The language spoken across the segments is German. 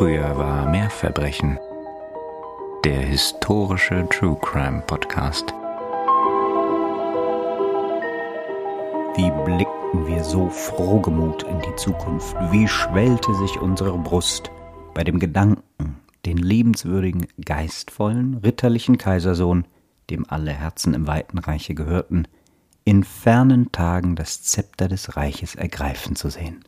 Früher war mehr Verbrechen. Der historische True Crime Podcast. Wie blickten wir so frohgemut in die Zukunft, wie schwellte sich unsere Brust bei dem Gedanken, den liebenswürdigen, geistvollen, ritterlichen Kaisersohn, dem alle Herzen im weiten Reiche gehörten, in fernen Tagen das Zepter des Reiches ergreifen zu sehen.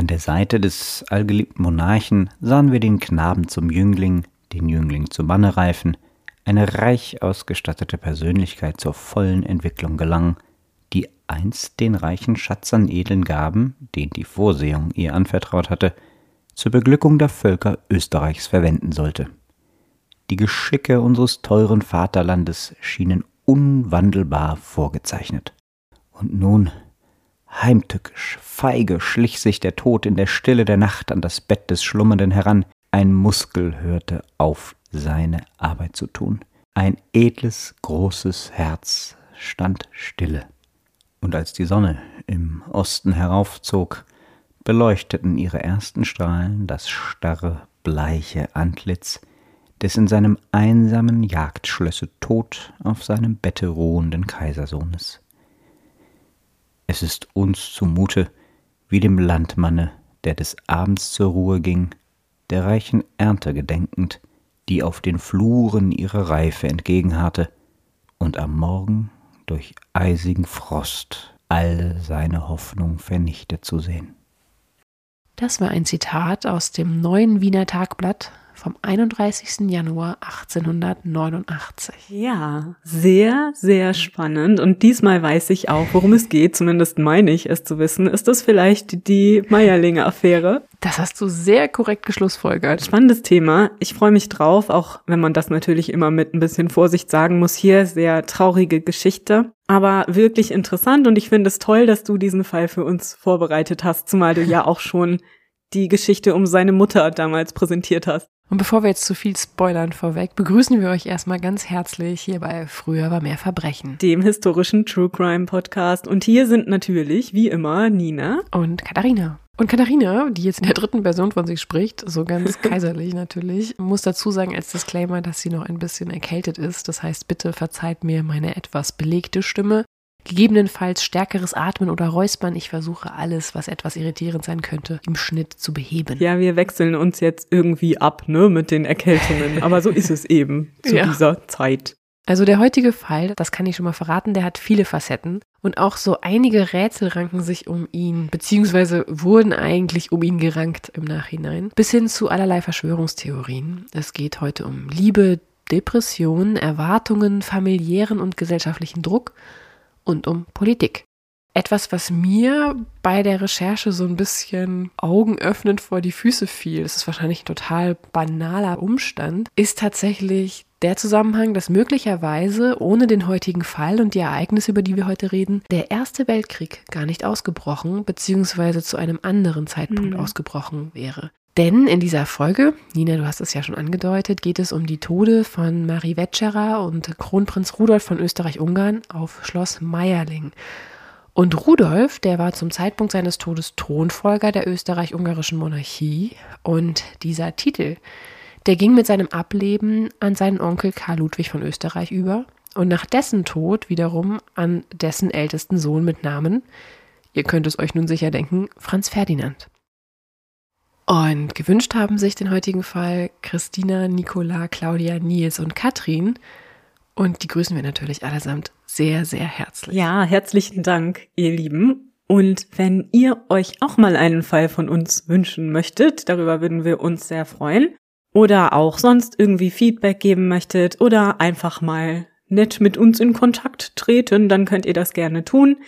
An der Seite des allgeliebten Monarchen sahen wir den Knaben zum Jüngling, den Jüngling zum Manne reifen, eine reich ausgestattete Persönlichkeit zur vollen Entwicklung gelangen, die einst den reichen Schatz an edlen Gaben, den die Vorsehung ihr anvertraut hatte, zur Beglückung der Völker Österreichs verwenden sollte. Die Geschicke unseres teuren Vaterlandes schienen unwandelbar vorgezeichnet. Und nun, heimtückisch, feige schlich sich der Tod in der Stille der Nacht an das Bett des Schlummernden heran, ein Muskel hörte auf, seine Arbeit zu tun, ein edles, großes Herz stand stille. Und als die Sonne im Osten heraufzog, beleuchteten ihre ersten Strahlen das starre, bleiche Antlitz des in seinem einsamen Jagdschlösse tot auf seinem Bette ruhenden Kaisersohnes. Es ist uns zumute, wie dem Landmanne, der des Abends zur Ruhe ging, der reichen Ernte gedenkend, die auf den Fluren ihre Reife entgegenharrte und am Morgen durch eisigen Frost all seine Hoffnung vernichtet zu sehen. Das war ein Zitat aus dem neuen Wiener Tagblatt vom 31. Januar 1889. Ja, sehr, sehr spannend. Und diesmal weiß ich auch, worum es geht. Zumindest meine ich es zu wissen. Ist das vielleicht die Meierlinge-Affäre? Das hast du sehr korrekt geschlussfolgert. Spannendes Thema. Ich freue mich drauf, auch wenn man das natürlich immer mit ein bisschen Vorsicht sagen muss. Hier sehr traurige Geschichte aber wirklich interessant und ich finde es toll, dass du diesen Fall für uns vorbereitet hast, zumal du ja auch schon die Geschichte um seine Mutter damals präsentiert hast. Und bevor wir jetzt zu viel spoilern vorweg, begrüßen wir euch erstmal ganz herzlich hier bei Früher war mehr Verbrechen. Dem historischen True Crime Podcast. Und hier sind natürlich, wie immer, Nina. Und Katharina. Und Katharina, die jetzt in der dritten Person von sich spricht, so ganz kaiserlich natürlich, muss dazu sagen als Disclaimer, dass sie noch ein bisschen erkältet ist. Das heißt, bitte verzeiht mir meine etwas belegte Stimme. Gegebenenfalls stärkeres Atmen oder Räuspern. Ich versuche alles, was etwas irritierend sein könnte, im Schnitt zu beheben. Ja, wir wechseln uns jetzt irgendwie ab, ne, mit den Erkältungen. Aber so ist es eben zu ja. dieser Zeit. Also der heutige Fall, das kann ich schon mal verraten, der hat viele Facetten und auch so einige Rätsel ranken sich um ihn, beziehungsweise wurden eigentlich um ihn gerankt im Nachhinein, bis hin zu allerlei Verschwörungstheorien. Es geht heute um Liebe, Depressionen, Erwartungen, familiären und gesellschaftlichen Druck und um Politik. Etwas, was mir bei der Recherche so ein bisschen augenöffnend vor die Füße fiel, das ist wahrscheinlich ein total banaler Umstand, ist tatsächlich der Zusammenhang, dass möglicherweise ohne den heutigen Fall und die Ereignisse, über die wir heute reden, der Erste Weltkrieg gar nicht ausgebrochen bzw. zu einem anderen Zeitpunkt mhm. ausgebrochen wäre. Denn in dieser Folge, Nina, du hast es ja schon angedeutet, geht es um die Tode von Marie Wetscherer und Kronprinz Rudolf von Österreich-Ungarn auf Schloss Meierling. Und Rudolf, der war zum Zeitpunkt seines Todes Thronfolger der österreich-ungarischen Monarchie. Und dieser Titel, der ging mit seinem Ableben an seinen Onkel Karl Ludwig von Österreich über und nach dessen Tod wiederum an dessen ältesten Sohn mit Namen, ihr könnt es euch nun sicher denken, Franz Ferdinand. Und gewünscht haben sich den heutigen Fall Christina, Nicola, Claudia, Nils und Katrin. Und die grüßen wir natürlich allesamt sehr, sehr herzlich. Ja, herzlichen Dank, ihr Lieben. Und wenn ihr euch auch mal einen Fall von uns wünschen möchtet, darüber würden wir uns sehr freuen, oder auch sonst irgendwie Feedback geben möchtet oder einfach mal nett mit uns in Kontakt treten, dann könnt ihr das gerne tun,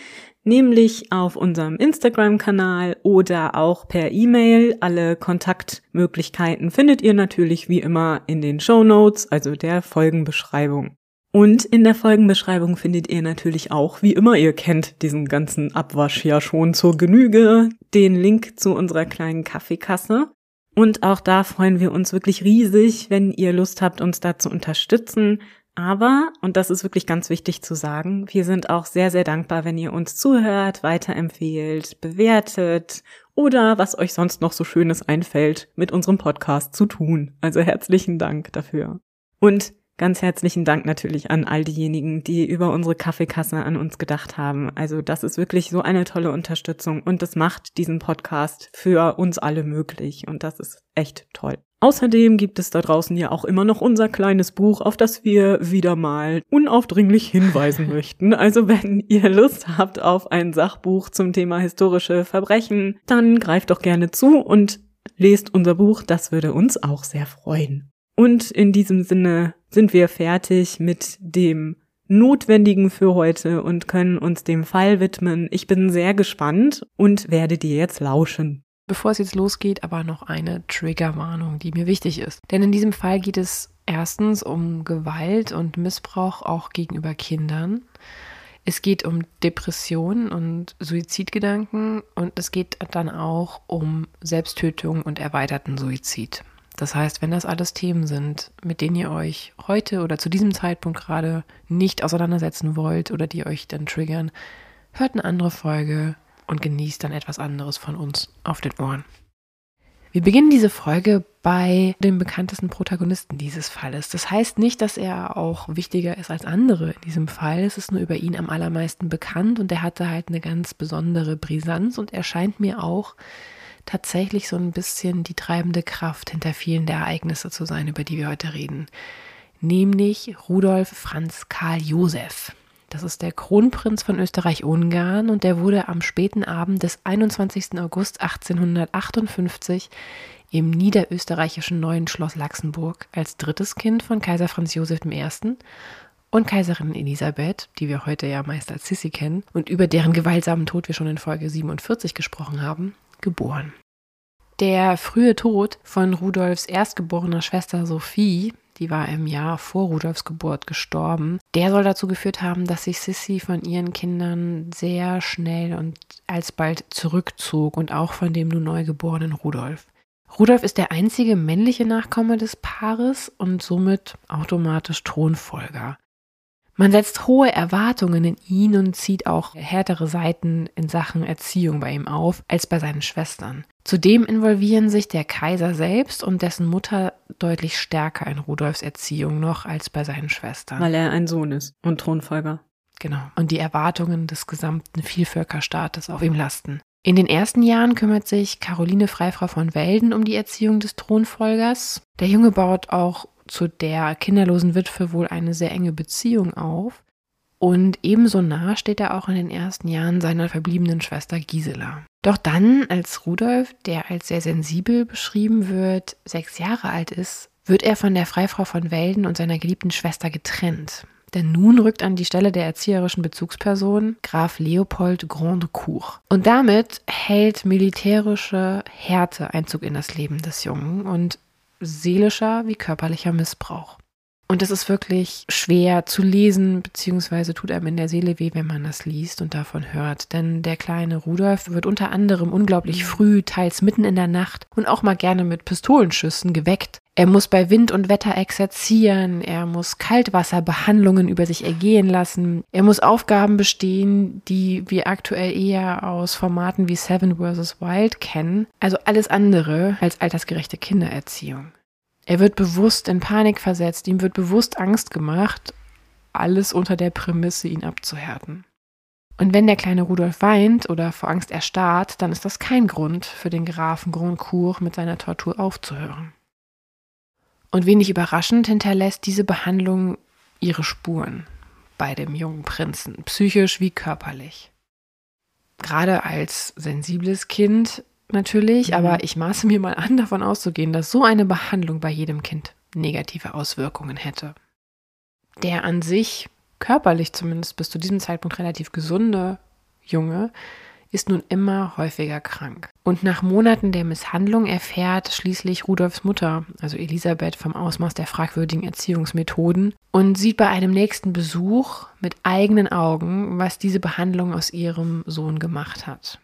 nämlich auf unserem Instagram-Kanal oder auch per E-Mail. Alle Kontaktmöglichkeiten findet ihr natürlich wie immer in den Show Notes, also der Folgenbeschreibung. Und in der Folgenbeschreibung findet ihr natürlich auch, wie immer, ihr kennt diesen ganzen Abwasch ja schon zur Genüge, den Link zu unserer kleinen Kaffeekasse. Und auch da freuen wir uns wirklich riesig, wenn ihr Lust habt, uns da zu unterstützen. Aber, und das ist wirklich ganz wichtig zu sagen, wir sind auch sehr, sehr dankbar, wenn ihr uns zuhört, weiterempfehlt, bewertet oder was euch sonst noch so Schönes einfällt, mit unserem Podcast zu tun. Also herzlichen Dank dafür. Und ganz herzlichen Dank natürlich an all diejenigen, die über unsere Kaffeekasse an uns gedacht haben. Also das ist wirklich so eine tolle Unterstützung und das macht diesen Podcast für uns alle möglich und das ist echt toll. Außerdem gibt es da draußen ja auch immer noch unser kleines Buch, auf das wir wieder mal unaufdringlich hinweisen möchten. Also wenn ihr Lust habt auf ein Sachbuch zum Thema historische Verbrechen, dann greift doch gerne zu und lest unser Buch. Das würde uns auch sehr freuen. Und in diesem Sinne sind wir fertig mit dem Notwendigen für heute und können uns dem Fall widmen. Ich bin sehr gespannt und werde dir jetzt lauschen. Bevor es jetzt losgeht, aber noch eine Triggerwarnung, die mir wichtig ist. Denn in diesem Fall geht es erstens um Gewalt und Missbrauch auch gegenüber Kindern. Es geht um Depressionen und Suizidgedanken und es geht dann auch um Selbsttötung und erweiterten Suizid. Das heißt, wenn das alles Themen sind, mit denen ihr euch heute oder zu diesem Zeitpunkt gerade nicht auseinandersetzen wollt oder die euch dann triggern, hört eine andere Folge, und genießt dann etwas anderes von uns auf den Ohren. Wir beginnen diese Folge bei dem bekanntesten Protagonisten dieses Falles. Das heißt nicht, dass er auch wichtiger ist als andere in diesem Fall. Es ist nur über ihn am allermeisten bekannt und er hatte halt eine ganz besondere Brisanz und er scheint mir auch tatsächlich so ein bisschen die treibende Kraft hinter vielen der Ereignisse zu sein, über die wir heute reden. Nämlich Rudolf Franz Karl Josef. Das ist der Kronprinz von Österreich-Ungarn und der wurde am späten Abend des 21. August 1858 im niederösterreichischen Neuen Schloss Laxenburg als drittes Kind von Kaiser Franz Josef I. und Kaiserin Elisabeth, die wir heute ja meist als Sissi kennen und über deren gewaltsamen Tod wir schon in Folge 47 gesprochen haben, geboren. Der frühe Tod von Rudolfs erstgeborener Schwester Sophie die war im Jahr vor Rudolfs Geburt gestorben. Der soll dazu geführt haben, dass sich Sissy von ihren Kindern sehr schnell und alsbald zurückzog und auch von dem nun neugeborenen Rudolf. Rudolf ist der einzige männliche Nachkomme des Paares und somit automatisch Thronfolger. Man setzt hohe Erwartungen in ihn und zieht auch härtere Seiten in Sachen Erziehung bei ihm auf als bei seinen Schwestern. Zudem involvieren sich der Kaiser selbst und dessen Mutter deutlich stärker in Rudolfs Erziehung noch als bei seinen Schwestern. Weil er ein Sohn ist und Thronfolger. Genau. Und die Erwartungen des gesamten Vielvölkerstaates auf ihm lasten. In den ersten Jahren kümmert sich Caroline Freifrau von Welden um die Erziehung des Thronfolgers. Der Junge baut auch zu der kinderlosen Witwe wohl eine sehr enge Beziehung auf. Und ebenso nah steht er auch in den ersten Jahren seiner verbliebenen Schwester Gisela. Doch dann, als Rudolf, der als sehr sensibel beschrieben wird, sechs Jahre alt ist, wird er von der Freifrau von Welden und seiner geliebten Schwester getrennt. Denn nun rückt an die Stelle der erzieherischen Bezugsperson Graf Leopold Grandecourt. Und damit hält militärische Härte Einzug in das Leben des Jungen und seelischer wie körperlicher Missbrauch. Und es ist wirklich schwer zu lesen, beziehungsweise tut einem in der Seele weh, wenn man das liest und davon hört. Denn der kleine Rudolf wird unter anderem unglaublich früh, teils mitten in der Nacht und auch mal gerne mit Pistolenschüssen geweckt. Er muss bei Wind und Wetter exerzieren, er muss Kaltwasserbehandlungen über sich ergehen lassen, er muss Aufgaben bestehen, die wir aktuell eher aus Formaten wie Seven vs. Wild kennen, also alles andere als altersgerechte Kindererziehung. Er wird bewusst in Panik versetzt, ihm wird bewusst Angst gemacht, alles unter der Prämisse, ihn abzuhärten. Und wenn der kleine Rudolf weint oder vor Angst erstarrt, dann ist das kein Grund für den Grafen Grandcourt mit seiner Tortur aufzuhören. Und wenig überraschend hinterlässt diese Behandlung ihre Spuren bei dem jungen Prinzen, psychisch wie körperlich. Gerade als sensibles Kind natürlich, mhm. aber ich maße mir mal an, davon auszugehen, dass so eine Behandlung bei jedem Kind negative Auswirkungen hätte. Der an sich körperlich zumindest bis zu diesem Zeitpunkt relativ gesunde Junge ist nun immer häufiger krank. Und nach Monaten der Misshandlung erfährt schließlich Rudolfs Mutter, also Elisabeth, vom Ausmaß der fragwürdigen Erziehungsmethoden und sieht bei einem nächsten Besuch mit eigenen Augen, was diese Behandlung aus ihrem Sohn gemacht hat.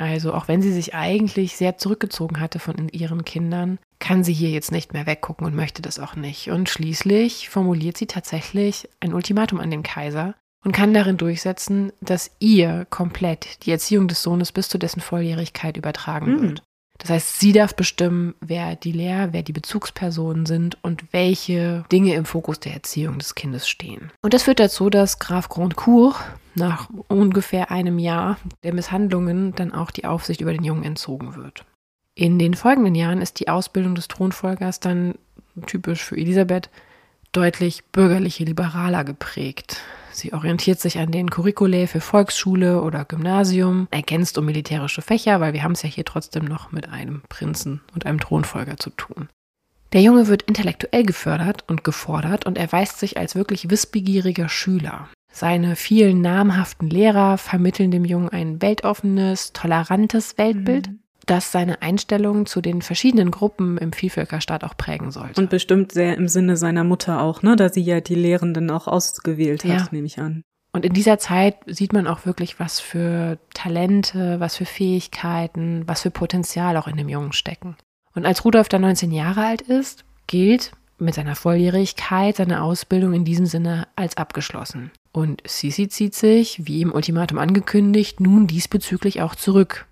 Also auch wenn sie sich eigentlich sehr zurückgezogen hatte von ihren Kindern, kann sie hier jetzt nicht mehr weggucken und möchte das auch nicht. Und schließlich formuliert sie tatsächlich ein Ultimatum an den Kaiser und kann darin durchsetzen, dass ihr komplett die Erziehung des Sohnes bis zu dessen Volljährigkeit übertragen Mhm. wird. Das heißt, sie darf bestimmen, wer die Lehr-, wer die Bezugspersonen sind und welche Dinge im Fokus der Erziehung des Kindes stehen. Und das führt dazu, dass Graf Grandcourt nach ungefähr einem Jahr der Misshandlungen dann auch die Aufsicht über den Jungen entzogen wird. In den folgenden Jahren ist die Ausbildung des Thronfolgers dann typisch für Elisabeth deutlich bürgerliche liberaler geprägt. Sie orientiert sich an den Curriculae für Volksschule oder Gymnasium, ergänzt um militärische Fächer, weil wir haben es ja hier trotzdem noch mit einem Prinzen und einem Thronfolger zu tun. Der Junge wird intellektuell gefördert und gefordert und erweist sich als wirklich wissbegieriger Schüler. Seine vielen namhaften Lehrer vermitteln dem Jungen ein weltoffenes, tolerantes Weltbild, Mhm. Das seine Einstellung zu den verschiedenen Gruppen im Vielvölkerstaat auch prägen sollte. Und bestimmt sehr im Sinne seiner Mutter auch, ne? Da sie ja die Lehrenden auch ausgewählt hat, Ja. nehme ich an. Und in dieser Zeit sieht man auch wirklich, was für Talente, was für Fähigkeiten, was für Potenzial auch in dem Jungen stecken. Und als Rudolf dann 19 Jahre alt ist, gilt mit seiner Volljährigkeit seine Ausbildung in diesem Sinne als abgeschlossen. Und Sisi zieht sich, wie im Ultimatum angekündigt, nun diesbezüglich auch zurück.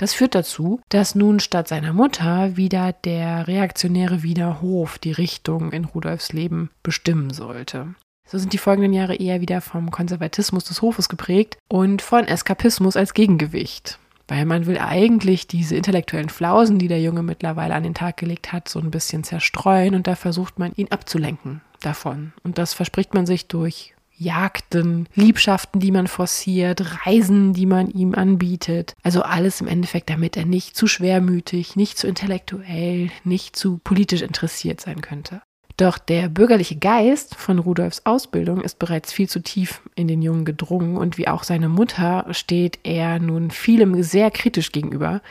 Das führt dazu, dass nun statt seiner Mutter wieder der reaktionäre Wiener Hof die Richtung in Rudolfs Leben bestimmen sollte. So sind die folgenden Jahre eher wieder vom Konservatismus des Hofes geprägt und von Eskapismus als Gegengewicht. Weil man will eigentlich diese intellektuellen Flausen, die der Junge mittlerweile an den Tag gelegt hat, so ein bisschen zerstreuen und da versucht man ihn abzulenken davon. Und das verspricht man sich durch Jagden, Liebschaften, die man forciert, Reisen, die man ihm anbietet. Also alles im Endeffekt, damit er nicht zu schwermütig, nicht zu intellektuell, nicht zu politisch interessiert sein könnte. Doch der bürgerliche Geist von Rudolfs Ausbildung ist bereits viel zu tief in den Jungen gedrungen und wie auch seine Mutter steht er nun vielem sehr kritisch gegenüber,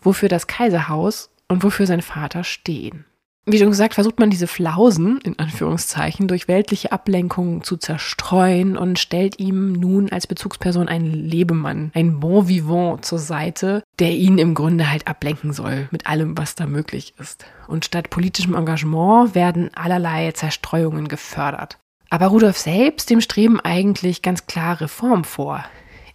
wofür das Kaiserhaus und wofür sein Vater stehen. Wie schon gesagt, versucht man diese Flausen, in Anführungszeichen, durch weltliche Ablenkungen zu zerstreuen und stellt ihm nun als Bezugsperson einen Lebemann, ein Bon Vivant zur Seite, der ihn im Grunde halt ablenken soll mit allem, was da möglich ist. Und statt politischem Engagement werden allerlei Zerstreuungen gefördert. Aber Rudolf selbst, dem streben eigentlich ganz klar Reform vor.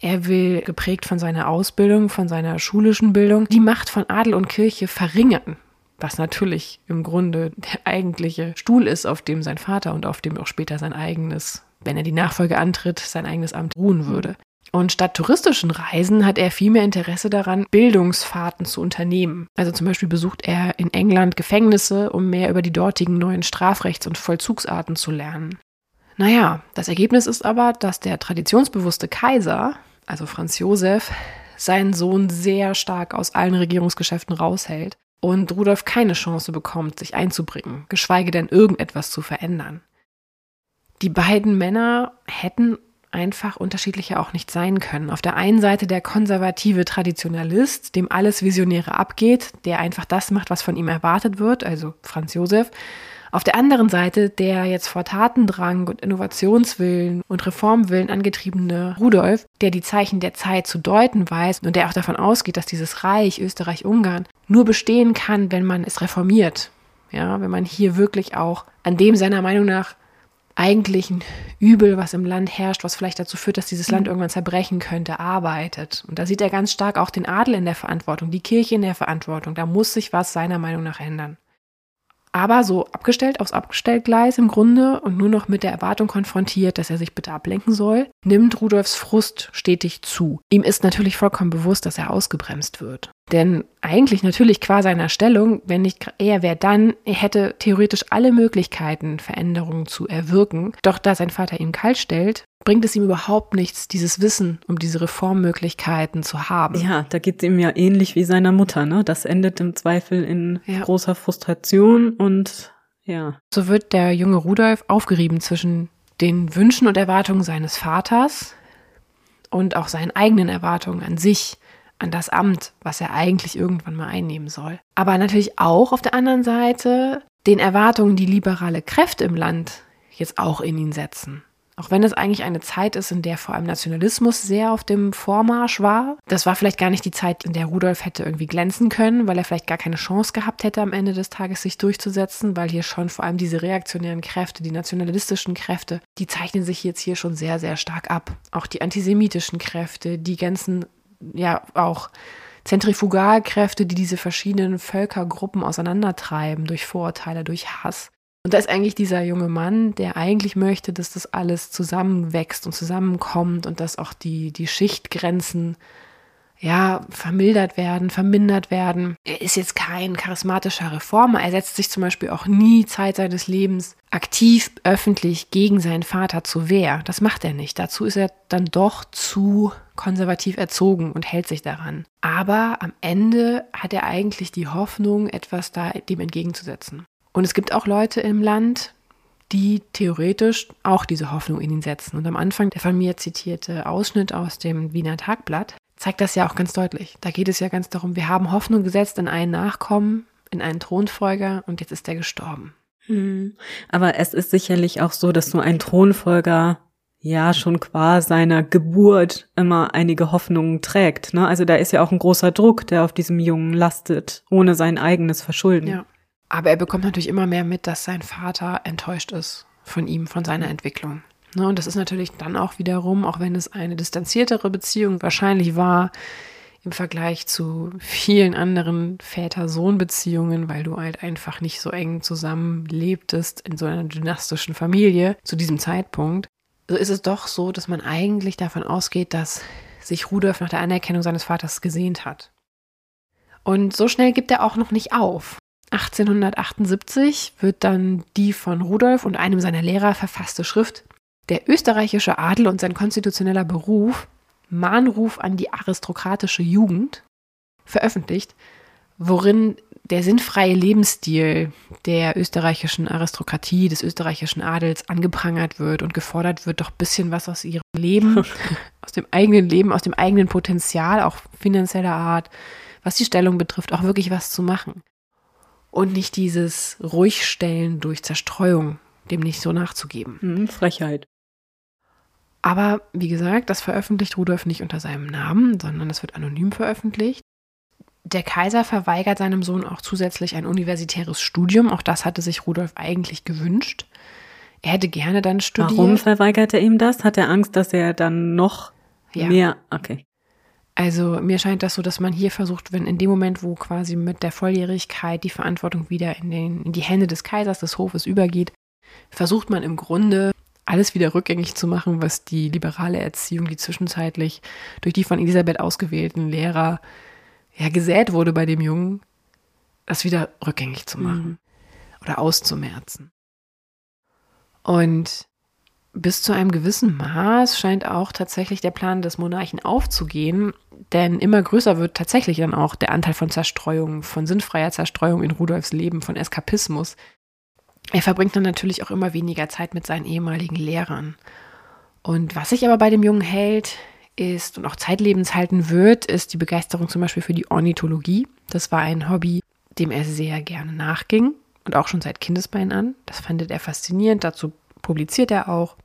Er will, geprägt von seiner Ausbildung, von seiner schulischen Bildung, die Macht von Adel und Kirche verringern was natürlich im Grunde der eigentliche Stuhl ist, auf dem sein Vater und auf dem auch später sein eigenes, wenn er die Nachfolge antritt, sein eigenes Amt ruhen würde. Und statt touristischen Reisen hat er viel mehr Interesse daran, Bildungsfahrten zu unternehmen. Also zum Beispiel besucht er in England Gefängnisse, um mehr über die dortigen neuen Strafrechts- und Vollzugsarten zu lernen. Naja, das Ergebnis ist aber, dass der traditionsbewusste Kaiser, also Franz Josef, seinen Sohn sehr stark aus allen Regierungsgeschäften raushält und Rudolf keine Chance bekommt, sich einzubringen, geschweige denn irgendetwas zu verändern. Die beiden Männer hätten einfach unterschiedlicher auch nicht sein können. Auf der einen Seite der konservative Traditionalist, dem alles Visionäre abgeht, der einfach das macht, was von ihm erwartet wird, also Franz Josef. Auf der anderen Seite der jetzt vor Tatendrang und Innovationswillen und Reformwillen angetriebene Rudolf, der die Zeichen der Zeit zu deuten weiß und der auch davon ausgeht, dass dieses Reich Österreich-Ungarn nur bestehen kann, wenn man es reformiert. Ja, wenn man hier wirklich auch an dem seiner Meinung nach eigentlichen Übel, was im Land herrscht, was vielleicht dazu führt, dass dieses Land irgendwann zerbrechen könnte, arbeitet. Und da sieht er ganz stark auch den Adel in der Verantwortung, die Kirche in der Verantwortung. Da muss sich was seiner Meinung nach ändern. Aber so abgestellt aufs Abgestellgleis im Grunde und nur noch mit der Erwartung konfrontiert, dass er sich bitte ablenken soll, nimmt Rudolfs Frust stetig zu. Ihm ist natürlich vollkommen bewusst, dass er ausgebremst wird. Denn eigentlich natürlich qua seiner Stellung, wenn nicht er wäre dann, er hätte theoretisch alle Möglichkeiten, Veränderungen zu erwirken. Doch da sein Vater ihn kalt stellt, bringt es ihm überhaupt nichts, dieses Wissen um diese Reformmöglichkeiten zu haben. Ja, da geht es ihm ja ähnlich wie seiner Mutter, ne? Das endet im Zweifel in Ja. großer Frustration und ja. So wird der junge Rudolf aufgerieben zwischen den Wünschen und Erwartungen seines Vaters und auch seinen eigenen Erwartungen an sich, an das Amt, was er eigentlich irgendwann mal einnehmen soll. Aber natürlich auch auf der anderen Seite den Erwartungen, die liberale Kräfte im Land jetzt auch in ihn setzen. Auch wenn es eigentlich eine Zeit ist, in der vor allem Nationalismus sehr auf dem Vormarsch war. Das war vielleicht gar nicht die Zeit, in der Rudolf hätte irgendwie glänzen können, weil er vielleicht gar keine Chance gehabt hätte, am Ende des Tages sich durchzusetzen, weil hier schon vor allem diese reaktionären Kräfte, die nationalistischen Kräfte, die zeichnen sich jetzt hier schon sehr, sehr stark ab. Auch die antisemitischen Kräfte, die ganzen, ja, auch Zentrifugalkräfte, die diese verschiedenen Völkergruppen auseinandertreiben durch Vorurteile, durch Hass. Und da ist eigentlich dieser junge Mann, der eigentlich möchte, dass das alles zusammenwächst und zusammenkommt und dass auch die, die Schichtgrenzen ja, vermildert werden, vermindert werden. Er ist jetzt kein charismatischer Reformer. Er setzt sich zum Beispiel auch nie Zeit seines Lebens aktiv öffentlich gegen seinen Vater zur Wehr. Das macht er nicht. Dazu ist er dann doch zu konservativ erzogen und hält sich daran. Aber am Ende hat er eigentlich die Hoffnung, etwas da dem entgegenzusetzen. Und es gibt auch Leute im Land, die theoretisch auch diese Hoffnung in ihn setzen. Und am Anfang der von mir zitierte Ausschnitt aus dem Wiener Tagblatt zeigt das ja auch ganz deutlich. Da geht es ja ganz darum, wir haben Hoffnung gesetzt in einen Nachkommen, in einen Thronfolger und jetzt ist er gestorben. Hm. Aber es ist sicherlich auch so, dass so ein Thronfolger ja schon qua seiner Geburt immer einige Hoffnungen trägt. Ne? Also da ist ja auch ein großer Druck, der auf diesem Jungen lastet, ohne sein eigenes Verschulden. Ja. Aber er bekommt natürlich immer mehr mit, dass sein Vater enttäuscht ist von ihm, von seiner Entwicklung. Ne, und das ist natürlich dann auch wiederum, auch wenn es eine distanziertere Beziehung wahrscheinlich war, im Vergleich zu vielen anderen Väter-Sohn-Beziehungen, weil du halt einfach nicht so eng zusammenlebtest in so einer dynastischen Familie zu diesem Zeitpunkt, so ist es doch so, dass man eigentlich davon ausgeht, dass sich Rudolf nach der Anerkennung seines Vaters gesehnt hat. Und so schnell gibt er auch noch nicht auf. 1878 wird dann die von Rudolf und einem seiner Lehrer verfasste Schrift Der österreichische Adel und sein konstitutioneller Beruf Mahnruf an die aristokratische Jugend veröffentlicht, worin der sinnfreie Lebensstil der österreichischen Aristokratie, des österreichischen Adels angeprangert wird und gefordert wird, doch ein bisschen was aus ihrem Leben, aus dem eigenen Leben, aus dem eigenen Potenzial, auch finanzieller Art, was die Stellung betrifft, auch wirklich was zu machen und nicht dieses Ruhigstellen durch Zerstreuung, dem nicht so nachzugeben. Hm, Frechheit. Aber wie gesagt, das veröffentlicht Rudolf nicht unter seinem Namen, sondern es wird anonym veröffentlicht. Der Kaiser verweigert seinem Sohn auch zusätzlich ein universitäres Studium. Auch das hatte sich Rudolf eigentlich gewünscht. Er hätte gerne dann studiert. Warum verweigert er ihm das? Hat er Angst, dass er dann noch ja. mehr? Okay. Also mir scheint das so, dass man hier versucht, wenn in dem Moment, wo quasi mit der Volljährigkeit die Verantwortung wieder in, den, in die Hände des Kaisers, des Hofes übergeht, versucht man im Grunde alles wieder rückgängig zu machen, was die liberale Erziehung, die zwischenzeitlich durch die von Elisabeth ausgewählten Lehrer ja gesät wurde bei dem Jungen, das wieder rückgängig zu machen mhm. oder auszumerzen. Und bis zu einem gewissen Maß scheint auch tatsächlich der Plan des Monarchen aufzugehen, denn immer größer wird tatsächlich dann auch der Anteil von Zerstreuung, von sinnfreier Zerstreuung in Rudolfs Leben, von Eskapismus. Er verbringt dann natürlich auch immer weniger Zeit mit seinen ehemaligen Lehrern. Und was sich aber bei dem Jungen hält, ist und auch zeitlebens halten wird, ist die Begeisterung zum Beispiel für die Ornithologie. Das war ein Hobby, dem er sehr gerne nachging und auch schon seit Kindesbein an. Das fandet er faszinierend. Dazu publiziert er auch.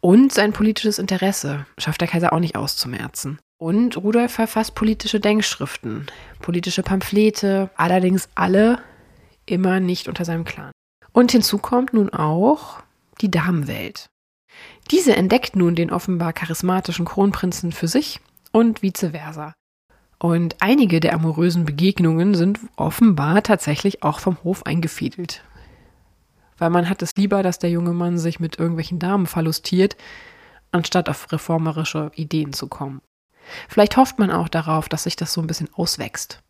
Und sein politisches Interesse schafft der Kaiser auch nicht auszumerzen. Und Rudolf verfasst politische Denkschriften, politische Pamphlete, allerdings alle immer nicht unter seinem Clan. Und hinzu kommt nun auch die Damenwelt. Diese entdeckt nun den offenbar charismatischen Kronprinzen für sich und vice versa. Und einige der amorösen Begegnungen sind offenbar tatsächlich auch vom Hof eingefädelt weil man hat es lieber, dass der junge Mann sich mit irgendwelchen Damen verlustiert, anstatt auf reformerische Ideen zu kommen. Vielleicht hofft man auch darauf, dass sich das so ein bisschen auswächst.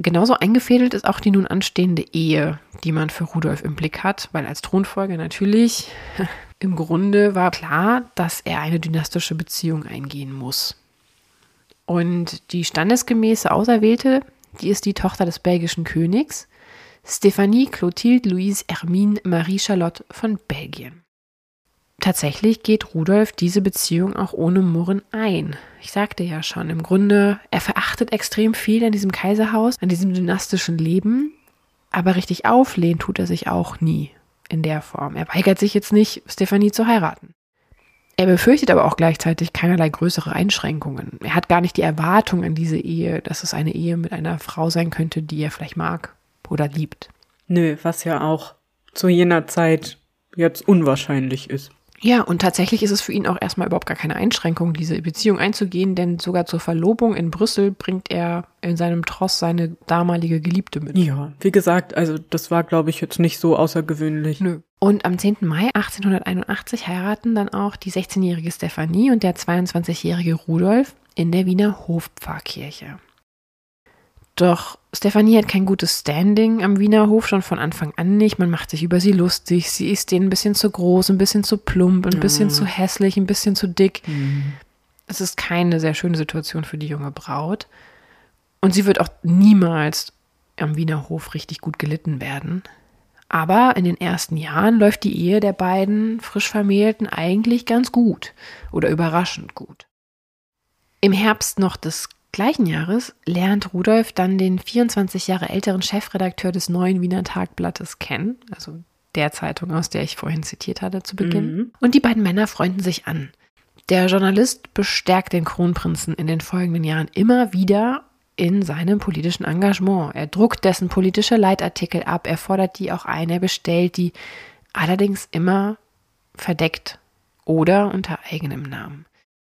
Genauso eingefädelt ist auch die nun anstehende Ehe, die man für Rudolf im Blick hat, weil als Thronfolger natürlich im Grunde war klar, dass er eine dynastische Beziehung eingehen muss. Und die standesgemäße Auserwählte, die ist die Tochter des belgischen Königs, Stephanie Clotilde Louise Hermine Marie Charlotte von Belgien. Tatsächlich geht Rudolf diese Beziehung auch ohne Murren ein. Ich sagte ja schon, im Grunde, er verachtet extrem viel an diesem Kaiserhaus, an diesem dynastischen Leben, aber richtig auflehnen tut er sich auch nie. in der Form. Er weigert sich jetzt nicht, Stefanie zu heiraten. Er befürchtet aber auch gleichzeitig keinerlei größere Einschränkungen. Er hat gar nicht die Erwartung an diese Ehe, dass es eine Ehe mit einer Frau sein könnte, die er vielleicht mag oder liebt. Nö, was ja auch zu jener Zeit jetzt unwahrscheinlich ist. Ja, und tatsächlich ist es für ihn auch erstmal überhaupt gar keine Einschränkung, diese Beziehung einzugehen, denn sogar zur Verlobung in Brüssel bringt er in seinem Tross seine damalige Geliebte mit. Ja, wie gesagt, also das war, glaube ich, jetzt nicht so außergewöhnlich. Nö. Und am 10. Mai 1881 heiraten dann auch die 16-jährige Stefanie und der 22-jährige Rudolf in der Wiener Hofpfarrkirche. Doch Stefanie hat kein gutes Standing am Wiener Hof schon von Anfang an nicht. Man macht sich über sie lustig. Sie ist denen ein bisschen zu groß, ein bisschen zu plump, ein bisschen zu hässlich, ein bisschen zu dick. Mhm. Es ist keine sehr schöne Situation für die junge Braut. Und sie wird auch niemals am Wiener Hof richtig gut gelitten werden. Aber in den ersten Jahren läuft die Ehe der beiden frisch Vermählten eigentlich ganz gut oder überraschend gut. Im Herbst noch des gleichen Jahres lernt Rudolf dann den 24 Jahre älteren Chefredakteur des Neuen Wiener Tagblattes kennen, also der Zeitung, aus der ich vorhin zitiert hatte zu Beginn. Mhm. Und die beiden Männer freunden sich an. Der Journalist bestärkt den Kronprinzen in den folgenden Jahren immer wieder in seinem politischen Engagement. Er druckt dessen politische Leitartikel ab, er fordert die auch ein, er bestellt die, allerdings immer verdeckt oder unter eigenem Namen.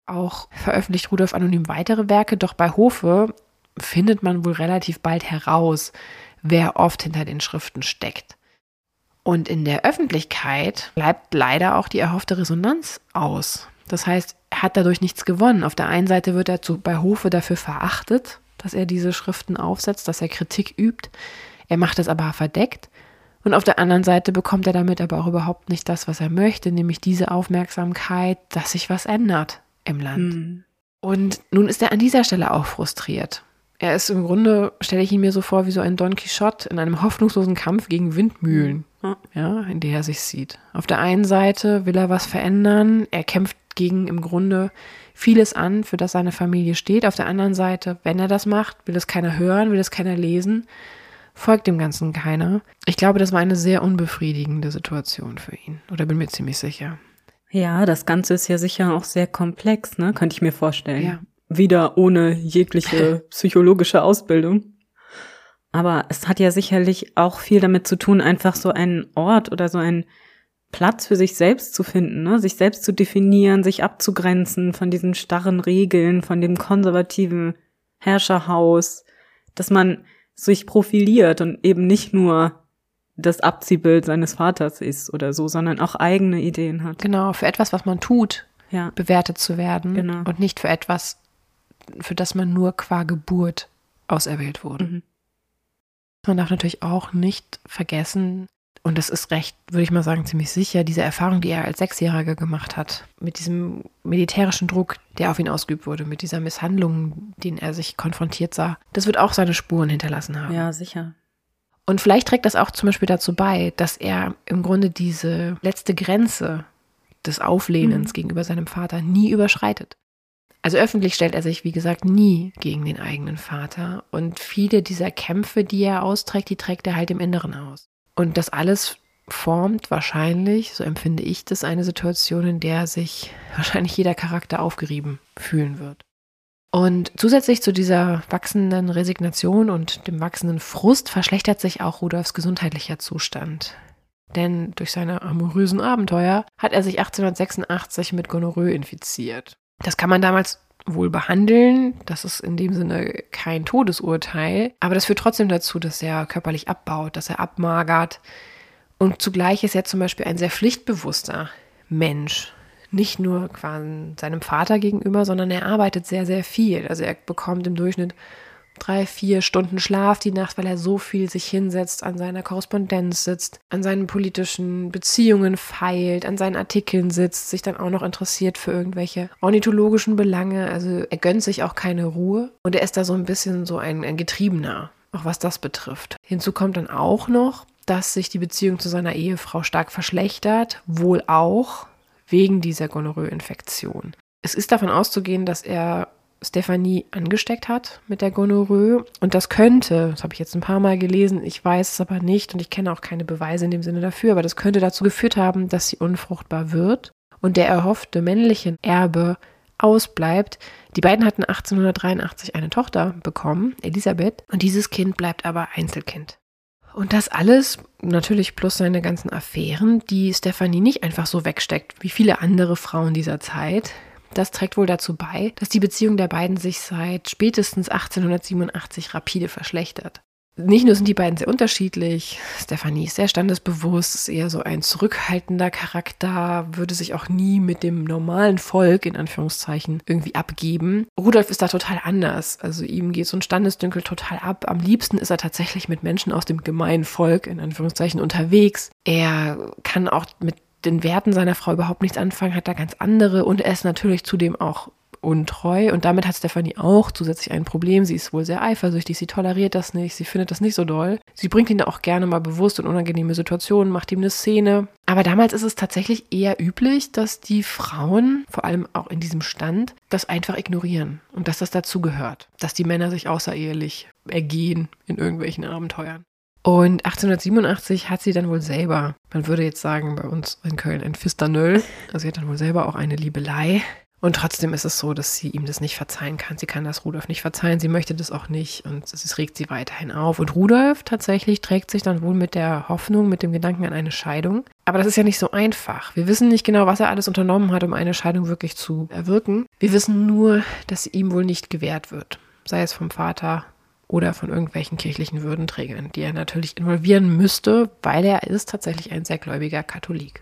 Auch veröffentlicht Rudolf anonym weitere Werke, doch bei Hofe findet man wohl relativ bald heraus, wer oft hinter den Schriften steckt. Und in der Öffentlichkeit bleibt leider auch die erhoffte Resonanz aus. Das heißt, er hat dadurch nichts gewonnen. Auf der einen Seite wird er zu, bei Hofe dafür verachtet, dass er diese Schriften aufsetzt, dass er Kritik übt. Er macht es aber verdeckt. Und auf der anderen Seite bekommt er damit aber auch überhaupt nicht das, was er möchte, nämlich diese Aufmerksamkeit, dass sich was ändert im Land. Mhm. Und nun ist er an dieser Stelle auch frustriert. Er ist im Grunde, stelle ich ihn mir so vor, wie so ein Don Quixote in einem hoffnungslosen Kampf gegen Windmühlen, Ja. ja, in der er sich sieht. Auf der einen Seite will er was verändern, er kämpft gegen im Grunde vieles an, für das seine Familie steht. Auf der anderen Seite, wenn er das macht, will es keiner hören, will es keiner lesen, folgt dem Ganzen keiner. Ich glaube, das war eine sehr unbefriedigende Situation für ihn. Oder bin mir ziemlich sicher. Ja, das Ganze ist ja sicher auch sehr komplex, ne? Könnte ich mir vorstellen. Ja. Wieder ohne jegliche psychologische Ausbildung. Aber es hat ja sicherlich auch viel damit zu tun, einfach so einen Ort oder so einen Platz für sich selbst zu finden, ne? sich selbst zu definieren, sich abzugrenzen von diesen starren Regeln, von dem konservativen Herrscherhaus, dass man sich profiliert und eben nicht nur das Abziehbild seines Vaters ist oder so, sondern auch eigene Ideen hat. Genau, für etwas, was man tut, Ja. bewertet zu werden Genau. und nicht für etwas, für das man nur qua Geburt auserwählt wurde. Mhm. Man darf natürlich auch nicht vergessen, und das ist recht, würde ich mal sagen, ziemlich sicher, diese Erfahrung, die er als Sechsjähriger gemacht hat, mit diesem militärischen Druck, der auf ihn ausgeübt wurde, mit dieser Misshandlung, den er sich konfrontiert sah, das wird auch seine Spuren hinterlassen haben. Ja, sicher. Und vielleicht trägt das auch zum Beispiel dazu bei, dass er im Grunde diese letzte Grenze des Auflehnens Mhm. gegenüber seinem Vater nie überschreitet. Also öffentlich stellt er sich, wie gesagt, nie gegen den eigenen Vater. Und viele dieser Kämpfe, die er austrägt, die trägt er halt im Inneren aus. Und das alles formt wahrscheinlich, so empfinde ich das, eine Situation, in der sich wahrscheinlich jeder Charakter aufgerieben fühlen wird. Und zusätzlich zu dieser wachsenden Resignation und dem wachsenden Frust verschlechtert sich auch Rudolfs gesundheitlicher Zustand. Denn durch seine amorösen Abenteuer hat er sich 1886 mit Gonorrhoe infiziert. Das kann man damals wohl behandeln. Das ist in dem Sinne kein Todesurteil. Aber das führt trotzdem dazu, dass er körperlich abbaut, dass er abmagert. Und zugleich ist er zum Beispiel ein sehr pflichtbewusster Mensch. Nicht nur quasi seinem Vater gegenüber, sondern er arbeitet sehr, sehr viel. Also er bekommt im Durchschnitt drei, vier Stunden Schlaf die Nacht, weil er so viel sich hinsetzt, an seiner Korrespondenz sitzt, an seinen politischen Beziehungen feilt, an seinen Artikeln sitzt, sich dann auch noch interessiert für irgendwelche ornithologischen Belange. Also er gönnt sich auch keine Ruhe und er ist da so ein bisschen so ein, ein Getriebener, auch was das betrifft. Hinzu kommt dann auch noch, dass sich die Beziehung zu seiner Ehefrau stark verschlechtert, wohl auch wegen dieser Gonorrhoe-Infektion. Es ist davon auszugehen, dass er Stephanie angesteckt hat mit der Gonorrhoe. Und das könnte, das habe ich jetzt ein paar Mal gelesen, ich weiß es aber nicht und ich kenne auch keine Beweise in dem Sinne dafür, aber das könnte dazu geführt haben, dass sie unfruchtbar wird und der erhoffte männliche Erbe ausbleibt. Die beiden hatten 1883 eine Tochter bekommen, Elisabeth, und dieses Kind bleibt aber Einzelkind. Und das alles, natürlich plus seine ganzen Affären, die Stephanie nicht einfach so wegsteckt, wie viele andere Frauen dieser Zeit. Das trägt wohl dazu bei, dass die Beziehung der beiden sich seit spätestens 1887 rapide verschlechtert nicht nur sind die beiden sehr unterschiedlich. Stephanie ist sehr standesbewusst, ist eher so ein zurückhaltender Charakter, würde sich auch nie mit dem normalen Volk in Anführungszeichen irgendwie abgeben. Rudolf ist da total anders. Also ihm geht so ein Standesdünkel total ab. Am liebsten ist er tatsächlich mit Menschen aus dem gemeinen Volk in Anführungszeichen unterwegs. Er kann auch mit den Werten seiner Frau überhaupt nichts anfangen, hat da ganz andere und er ist natürlich zudem auch untreu und damit hat Stephanie auch zusätzlich ein Problem. Sie ist wohl sehr eifersüchtig, sie toleriert das nicht, sie findet das nicht so doll. Sie bringt ihn auch gerne mal bewusst in unangenehme Situationen, macht ihm eine Szene. Aber damals ist es tatsächlich eher üblich, dass die Frauen, vor allem auch in diesem Stand, das einfach ignorieren und dass das dazugehört, dass die Männer sich außerehelich ergehen in irgendwelchen Abenteuern. Und 1887 hat sie dann wohl selber, man würde jetzt sagen bei uns in Köln ein Fisternöll, also sie hat dann wohl selber auch eine Liebelei und trotzdem ist es so, dass sie ihm das nicht verzeihen kann. Sie kann das Rudolf nicht verzeihen. Sie möchte das auch nicht. Und es regt sie weiterhin auf. Und Rudolf tatsächlich trägt sich dann wohl mit der Hoffnung, mit dem Gedanken an eine Scheidung. Aber das ist ja nicht so einfach. Wir wissen nicht genau, was er alles unternommen hat, um eine Scheidung wirklich zu erwirken. Wir wissen nur, dass sie ihm wohl nicht gewährt wird. Sei es vom Vater oder von irgendwelchen kirchlichen Würdenträgern, die er natürlich involvieren müsste, weil er ist tatsächlich ein sehr gläubiger Katholik.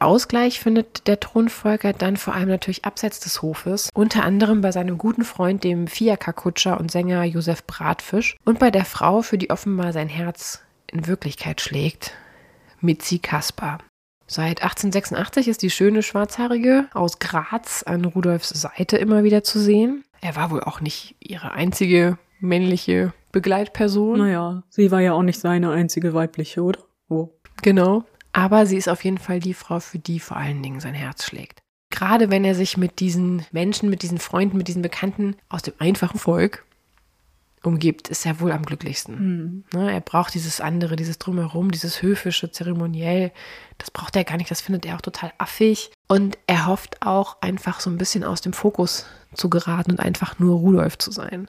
Ausgleich findet der Thronfolger dann vor allem natürlich abseits des Hofes, unter anderem bei seinem guten Freund, dem Fiaker-Kutscher und Sänger Josef Bratfisch und bei der Frau, für die offenbar sein Herz in Wirklichkeit schlägt, Mitzi Kaspar. Seit 1886 ist die schöne Schwarzhaarige aus Graz an Rudolfs Seite immer wieder zu sehen. Er war wohl auch nicht ihre einzige männliche Begleitperson. Naja, sie war ja auch nicht seine einzige weibliche, oder? Oh. Genau. Aber sie ist auf jeden Fall die Frau, für die vor allen Dingen sein Herz schlägt. Gerade wenn er sich mit diesen Menschen, mit diesen Freunden, mit diesen Bekannten aus dem einfachen Volk umgibt, ist er wohl am glücklichsten. Mhm. er braucht dieses andere, dieses Drumherum, dieses höfische, zeremoniell. Das braucht er gar nicht. Das findet er auch total affig. Und er hofft auch einfach so ein bisschen aus dem Fokus zu geraten und einfach nur Rudolf zu sein.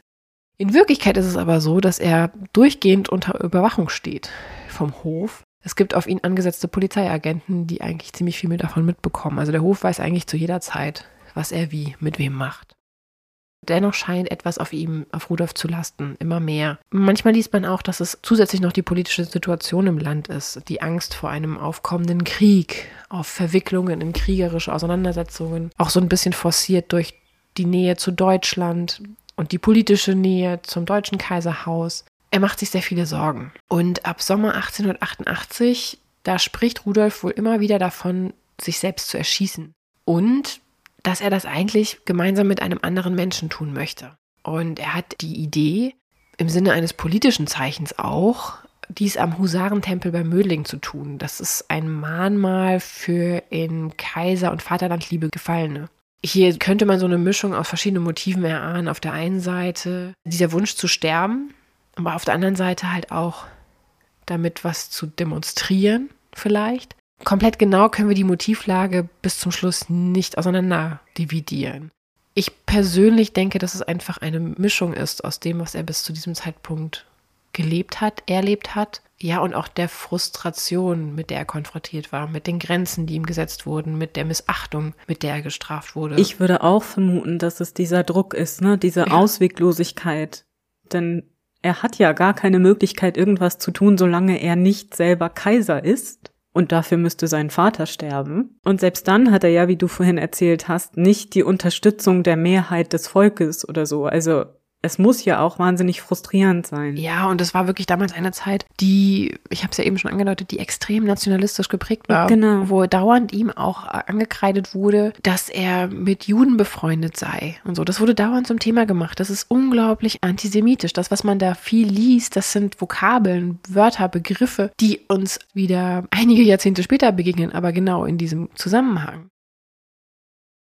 In Wirklichkeit ist es aber so, dass er durchgehend unter Überwachung steht vom Hof es gibt auf ihn angesetzte Polizeiagenten, die eigentlich ziemlich viel mit davon mitbekommen. Also der Hof weiß eigentlich zu jeder Zeit, was er wie mit wem macht. Dennoch scheint etwas auf ihm, auf Rudolf zu lasten, immer mehr. Manchmal liest man auch, dass es zusätzlich noch die politische Situation im Land ist, die Angst vor einem aufkommenden Krieg, auf Verwicklungen in kriegerische Auseinandersetzungen, auch so ein bisschen forciert durch die Nähe zu Deutschland und die politische Nähe zum deutschen Kaiserhaus. Er macht sich sehr viele Sorgen. Und ab Sommer 1888, da spricht Rudolf wohl immer wieder davon, sich selbst zu erschießen. Und dass er das eigentlich gemeinsam mit einem anderen Menschen tun möchte. Und er hat die Idee, im Sinne eines politischen Zeichens auch, dies am Husarentempel bei Mödling zu tun. Das ist ein Mahnmal für in Kaiser- und Vaterlandliebe Gefallene. Hier könnte man so eine Mischung aus verschiedenen Motiven erahnen. Auf der einen Seite dieser Wunsch zu sterben, aber auf der anderen Seite halt auch damit was zu demonstrieren, vielleicht. Komplett genau können wir die Motivlage bis zum Schluss nicht auseinander dividieren. Ich persönlich denke, dass es einfach eine Mischung ist aus dem, was er bis zu diesem Zeitpunkt gelebt hat, erlebt hat. Ja, und auch der Frustration, mit der er konfrontiert war, mit den Grenzen, die ihm gesetzt wurden, mit der Missachtung, mit der er gestraft wurde. Ich würde auch vermuten, dass es dieser Druck ist, ne, diese ja. Ausweglosigkeit. Denn er hat ja gar keine Möglichkeit, irgendwas zu tun, solange er nicht selber Kaiser ist. Und dafür müsste sein Vater sterben. Und selbst dann hat er ja, wie du vorhin erzählt hast, nicht die Unterstützung der Mehrheit des Volkes oder so. Also es muss ja auch wahnsinnig frustrierend sein. Ja, und es war wirklich damals eine Zeit, die, ich habe es ja eben schon angedeutet, die extrem nationalistisch geprägt war. Genau. Wo dauernd ihm auch angekreidet wurde, dass er mit Juden befreundet sei und so. Das wurde dauernd zum Thema gemacht. Das ist unglaublich antisemitisch. Das, was man da viel liest, das sind Vokabeln, Wörter, Begriffe, die uns wieder einige Jahrzehnte später begegnen, aber genau in diesem Zusammenhang.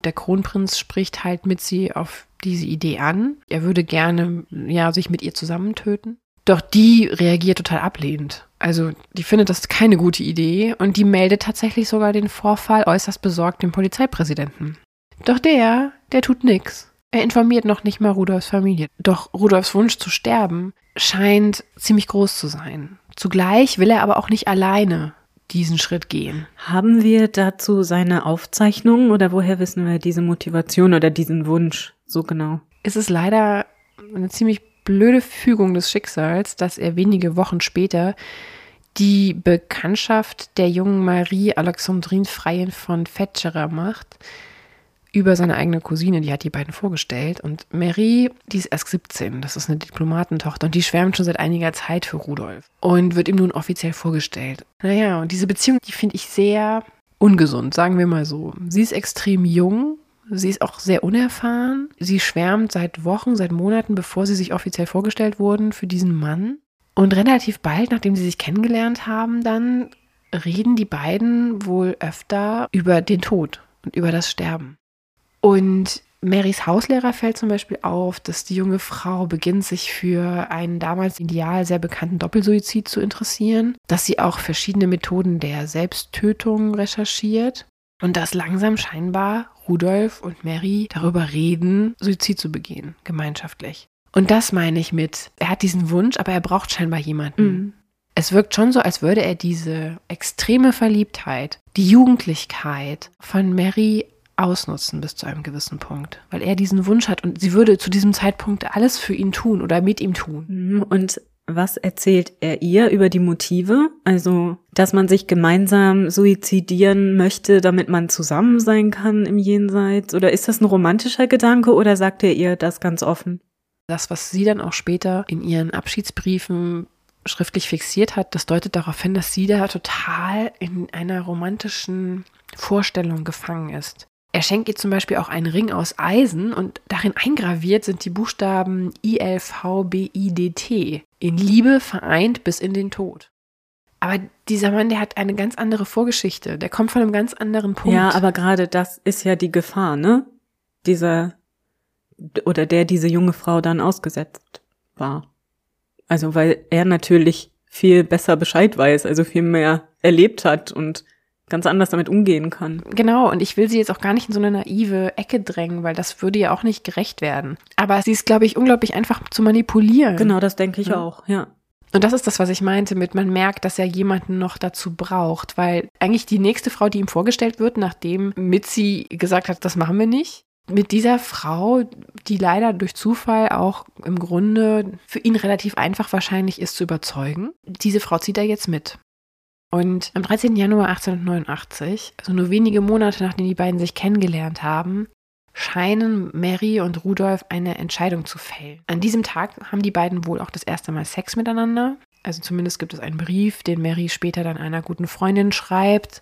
Der Kronprinz spricht halt mit sie auf diese Idee an. Er würde gerne ja sich mit ihr zusammentöten. Doch die reagiert total ablehnend. Also die findet das keine gute Idee und die meldet tatsächlich sogar den Vorfall äußerst besorgt dem Polizeipräsidenten. Doch der, der tut nix. Er informiert noch nicht mal Rudolfs Familie. Doch Rudolfs Wunsch zu sterben scheint ziemlich groß zu sein. Zugleich will er aber auch nicht alleine diesen Schritt gehen. Haben wir dazu seine Aufzeichnungen oder woher wissen wir diese Motivation oder diesen Wunsch so genau? Es ist leider eine ziemlich blöde Fügung des Schicksals, dass er wenige Wochen später die Bekanntschaft der jungen Marie Alexandrine Freien von Fetscherer macht über seine eigene Cousine, die hat die beiden vorgestellt. Und Mary, die ist erst 17, das ist eine Diplomatentochter und die schwärmt schon seit einiger Zeit für Rudolf und wird ihm nun offiziell vorgestellt. Naja, und diese Beziehung, die finde ich sehr ungesund, sagen wir mal so. Sie ist extrem jung, sie ist auch sehr unerfahren. Sie schwärmt seit Wochen, seit Monaten, bevor sie sich offiziell vorgestellt wurden, für diesen Mann. Und relativ bald, nachdem sie sich kennengelernt haben, dann reden die beiden wohl öfter über den Tod und über das Sterben. Und Marys Hauslehrer fällt zum Beispiel auf, dass die junge Frau beginnt, sich für einen damals ideal sehr bekannten Doppelsuizid zu interessieren, dass sie auch verschiedene Methoden der Selbsttötung recherchiert und dass langsam scheinbar Rudolf und Mary darüber reden, Suizid zu begehen, gemeinschaftlich. Und das meine ich mit, er hat diesen Wunsch, aber er braucht scheinbar jemanden. Mhm. Es wirkt schon so, als würde er diese extreme Verliebtheit, die Jugendlichkeit von Mary ausnutzen bis zu einem gewissen Punkt, weil er diesen Wunsch hat und sie würde zu diesem Zeitpunkt alles für ihn tun oder mit ihm tun. Mhm. Und was erzählt er ihr über die Motive? Also, dass man sich gemeinsam suizidieren möchte, damit man zusammen sein kann im Jenseits? Oder ist das ein romantischer Gedanke oder sagt er ihr das ganz offen? Das, was sie dann auch später in ihren Abschiedsbriefen schriftlich fixiert hat, das deutet darauf hin, dass sie da total in einer romantischen Vorstellung gefangen ist. Er schenkt ihr zum Beispiel auch einen Ring aus Eisen und darin eingraviert sind die Buchstaben ILVBIDT. In Liebe vereint bis in den Tod. Aber dieser Mann, der hat eine ganz andere Vorgeschichte. Der kommt von einem ganz anderen Punkt. Ja, aber gerade das ist ja die Gefahr, ne? Dieser oder der diese junge Frau dann ausgesetzt war. Also weil er natürlich viel besser Bescheid weiß, also viel mehr erlebt hat und ganz anders damit umgehen kann. Genau, und ich will sie jetzt auch gar nicht in so eine naive Ecke drängen, weil das würde ja auch nicht gerecht werden. Aber sie ist, glaube ich, unglaublich einfach zu manipulieren. Genau, das denke ich ja. auch, ja. Und das ist das, was ich meinte mit, man merkt, dass er jemanden noch dazu braucht, weil eigentlich die nächste Frau, die ihm vorgestellt wird, nachdem Mitzi gesagt hat, das machen wir nicht, mit dieser Frau, die leider durch Zufall auch im Grunde für ihn relativ einfach wahrscheinlich ist zu überzeugen, diese Frau zieht er jetzt mit. Und am 13. Januar 1889, also nur wenige Monate nachdem die beiden sich kennengelernt haben, scheinen Mary und Rudolf eine Entscheidung zu fällen. An diesem Tag haben die beiden wohl auch das erste Mal Sex miteinander. Also zumindest gibt es einen Brief, den Mary später dann einer guten Freundin schreibt,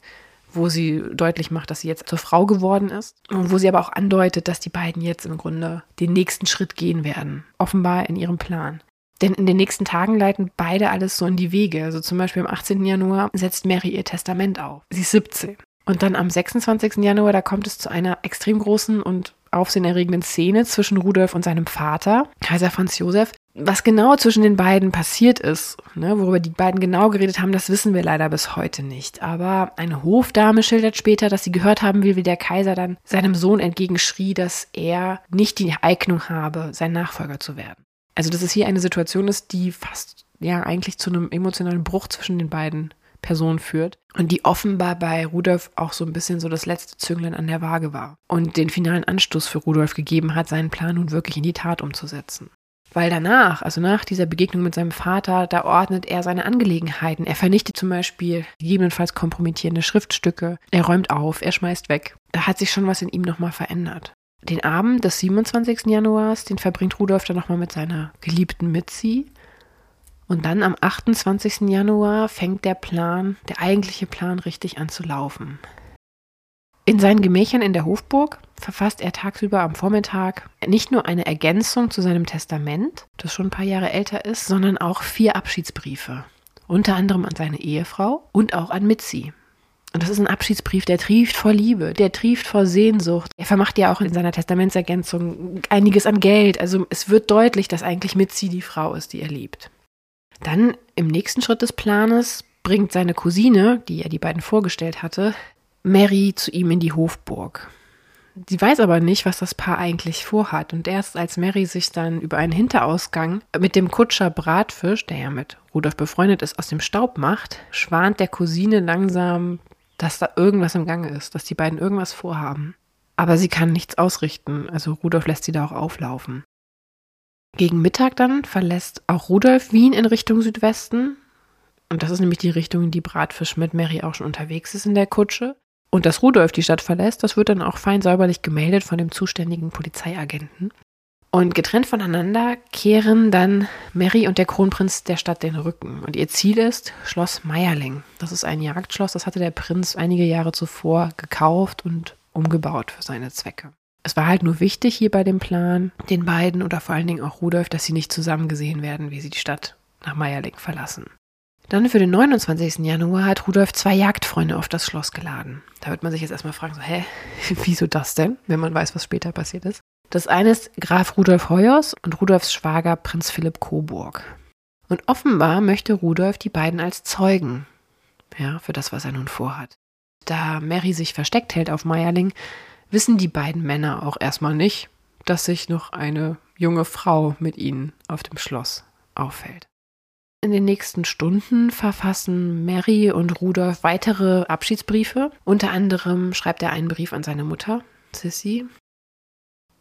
wo sie deutlich macht, dass sie jetzt zur Frau geworden ist und wo sie aber auch andeutet, dass die beiden jetzt im Grunde den nächsten Schritt gehen werden, offenbar in ihrem Plan. Denn in den nächsten Tagen leiten beide alles so in die Wege. Also zum Beispiel am 18. Januar setzt Mary ihr Testament auf. Sie ist 17. Und dann am 26. Januar, da kommt es zu einer extrem großen und aufsehenerregenden Szene zwischen Rudolf und seinem Vater, Kaiser Franz Josef. Was genau zwischen den beiden passiert ist, ne, worüber die beiden genau geredet haben, das wissen wir leider bis heute nicht. Aber eine Hofdame schildert später, dass sie gehört haben will, wie der Kaiser dann seinem Sohn entgegenschrie, dass er nicht die Eignung habe, sein Nachfolger zu werden. Also, dass es hier eine Situation ist, die fast ja eigentlich zu einem emotionalen Bruch zwischen den beiden Personen führt und die offenbar bei Rudolf auch so ein bisschen so das letzte Zünglein an der Waage war und den finalen Anstoß für Rudolf gegeben hat, seinen Plan nun wirklich in die Tat umzusetzen. Weil danach, also nach dieser Begegnung mit seinem Vater, da ordnet er seine Angelegenheiten. Er vernichtet zum Beispiel gegebenenfalls kompromittierende Schriftstücke. Er räumt auf, er schmeißt weg. Da hat sich schon was in ihm nochmal verändert. Den Abend des 27. Januars, den verbringt Rudolf dann nochmal mit seiner geliebten Mitzi. Und dann am 28. Januar fängt der Plan, der eigentliche Plan richtig an zu laufen. In seinen Gemächern in der Hofburg verfasst er tagsüber am Vormittag nicht nur eine Ergänzung zu seinem Testament, das schon ein paar Jahre älter ist, sondern auch vier Abschiedsbriefe. Unter anderem an seine Ehefrau und auch an Mitzi. Und das ist ein Abschiedsbrief, der trieft vor Liebe, der trieft vor Sehnsucht. Er vermacht ja auch in seiner Testamentsergänzung einiges an Geld. Also es wird deutlich, dass eigentlich Mitzi die Frau ist, die er liebt. Dann im nächsten Schritt des Planes bringt seine Cousine, die er die beiden vorgestellt hatte, Mary zu ihm in die Hofburg. Sie weiß aber nicht, was das Paar eigentlich vorhat. Und erst als Mary sich dann über einen Hinterausgang mit dem Kutscher Bratfisch, der ja mit Rudolf befreundet ist, aus dem Staub macht, schwant der Cousine langsam dass da irgendwas im Gange ist, dass die beiden irgendwas vorhaben. Aber sie kann nichts ausrichten, also Rudolf lässt sie da auch auflaufen. Gegen Mittag dann verlässt auch Rudolf Wien in Richtung Südwesten. Und das ist nämlich die Richtung, in die Bratfisch mit Mary auch schon unterwegs ist in der Kutsche. Und dass Rudolf die Stadt verlässt, das wird dann auch fein säuberlich gemeldet von dem zuständigen Polizeiagenten. Und getrennt voneinander kehren dann Mary und der Kronprinz der Stadt den Rücken. Und ihr Ziel ist Schloss Meierling. Das ist ein Jagdschloss, das hatte der Prinz einige Jahre zuvor gekauft und umgebaut für seine Zwecke. Es war halt nur wichtig hier bei dem Plan, den beiden oder vor allen Dingen auch Rudolf, dass sie nicht zusammen gesehen werden, wie sie die Stadt nach Meierling verlassen. Dann für den 29. Januar hat Rudolf zwei Jagdfreunde auf das Schloss geladen. Da wird man sich jetzt erstmal fragen, so, hä, wieso das denn, wenn man weiß, was später passiert ist. Das eine ist Graf Rudolf Heuers und Rudolfs Schwager Prinz Philipp Coburg. Und offenbar möchte Rudolf die beiden als Zeugen, ja, für das, was er nun vorhat. Da Mary sich versteckt hält auf Meierling, wissen die beiden Männer auch erstmal nicht, dass sich noch eine junge Frau mit ihnen auf dem Schloss auffällt. In den nächsten Stunden verfassen Mary und Rudolf weitere Abschiedsbriefe. Unter anderem schreibt er einen Brief an seine Mutter, Sissy,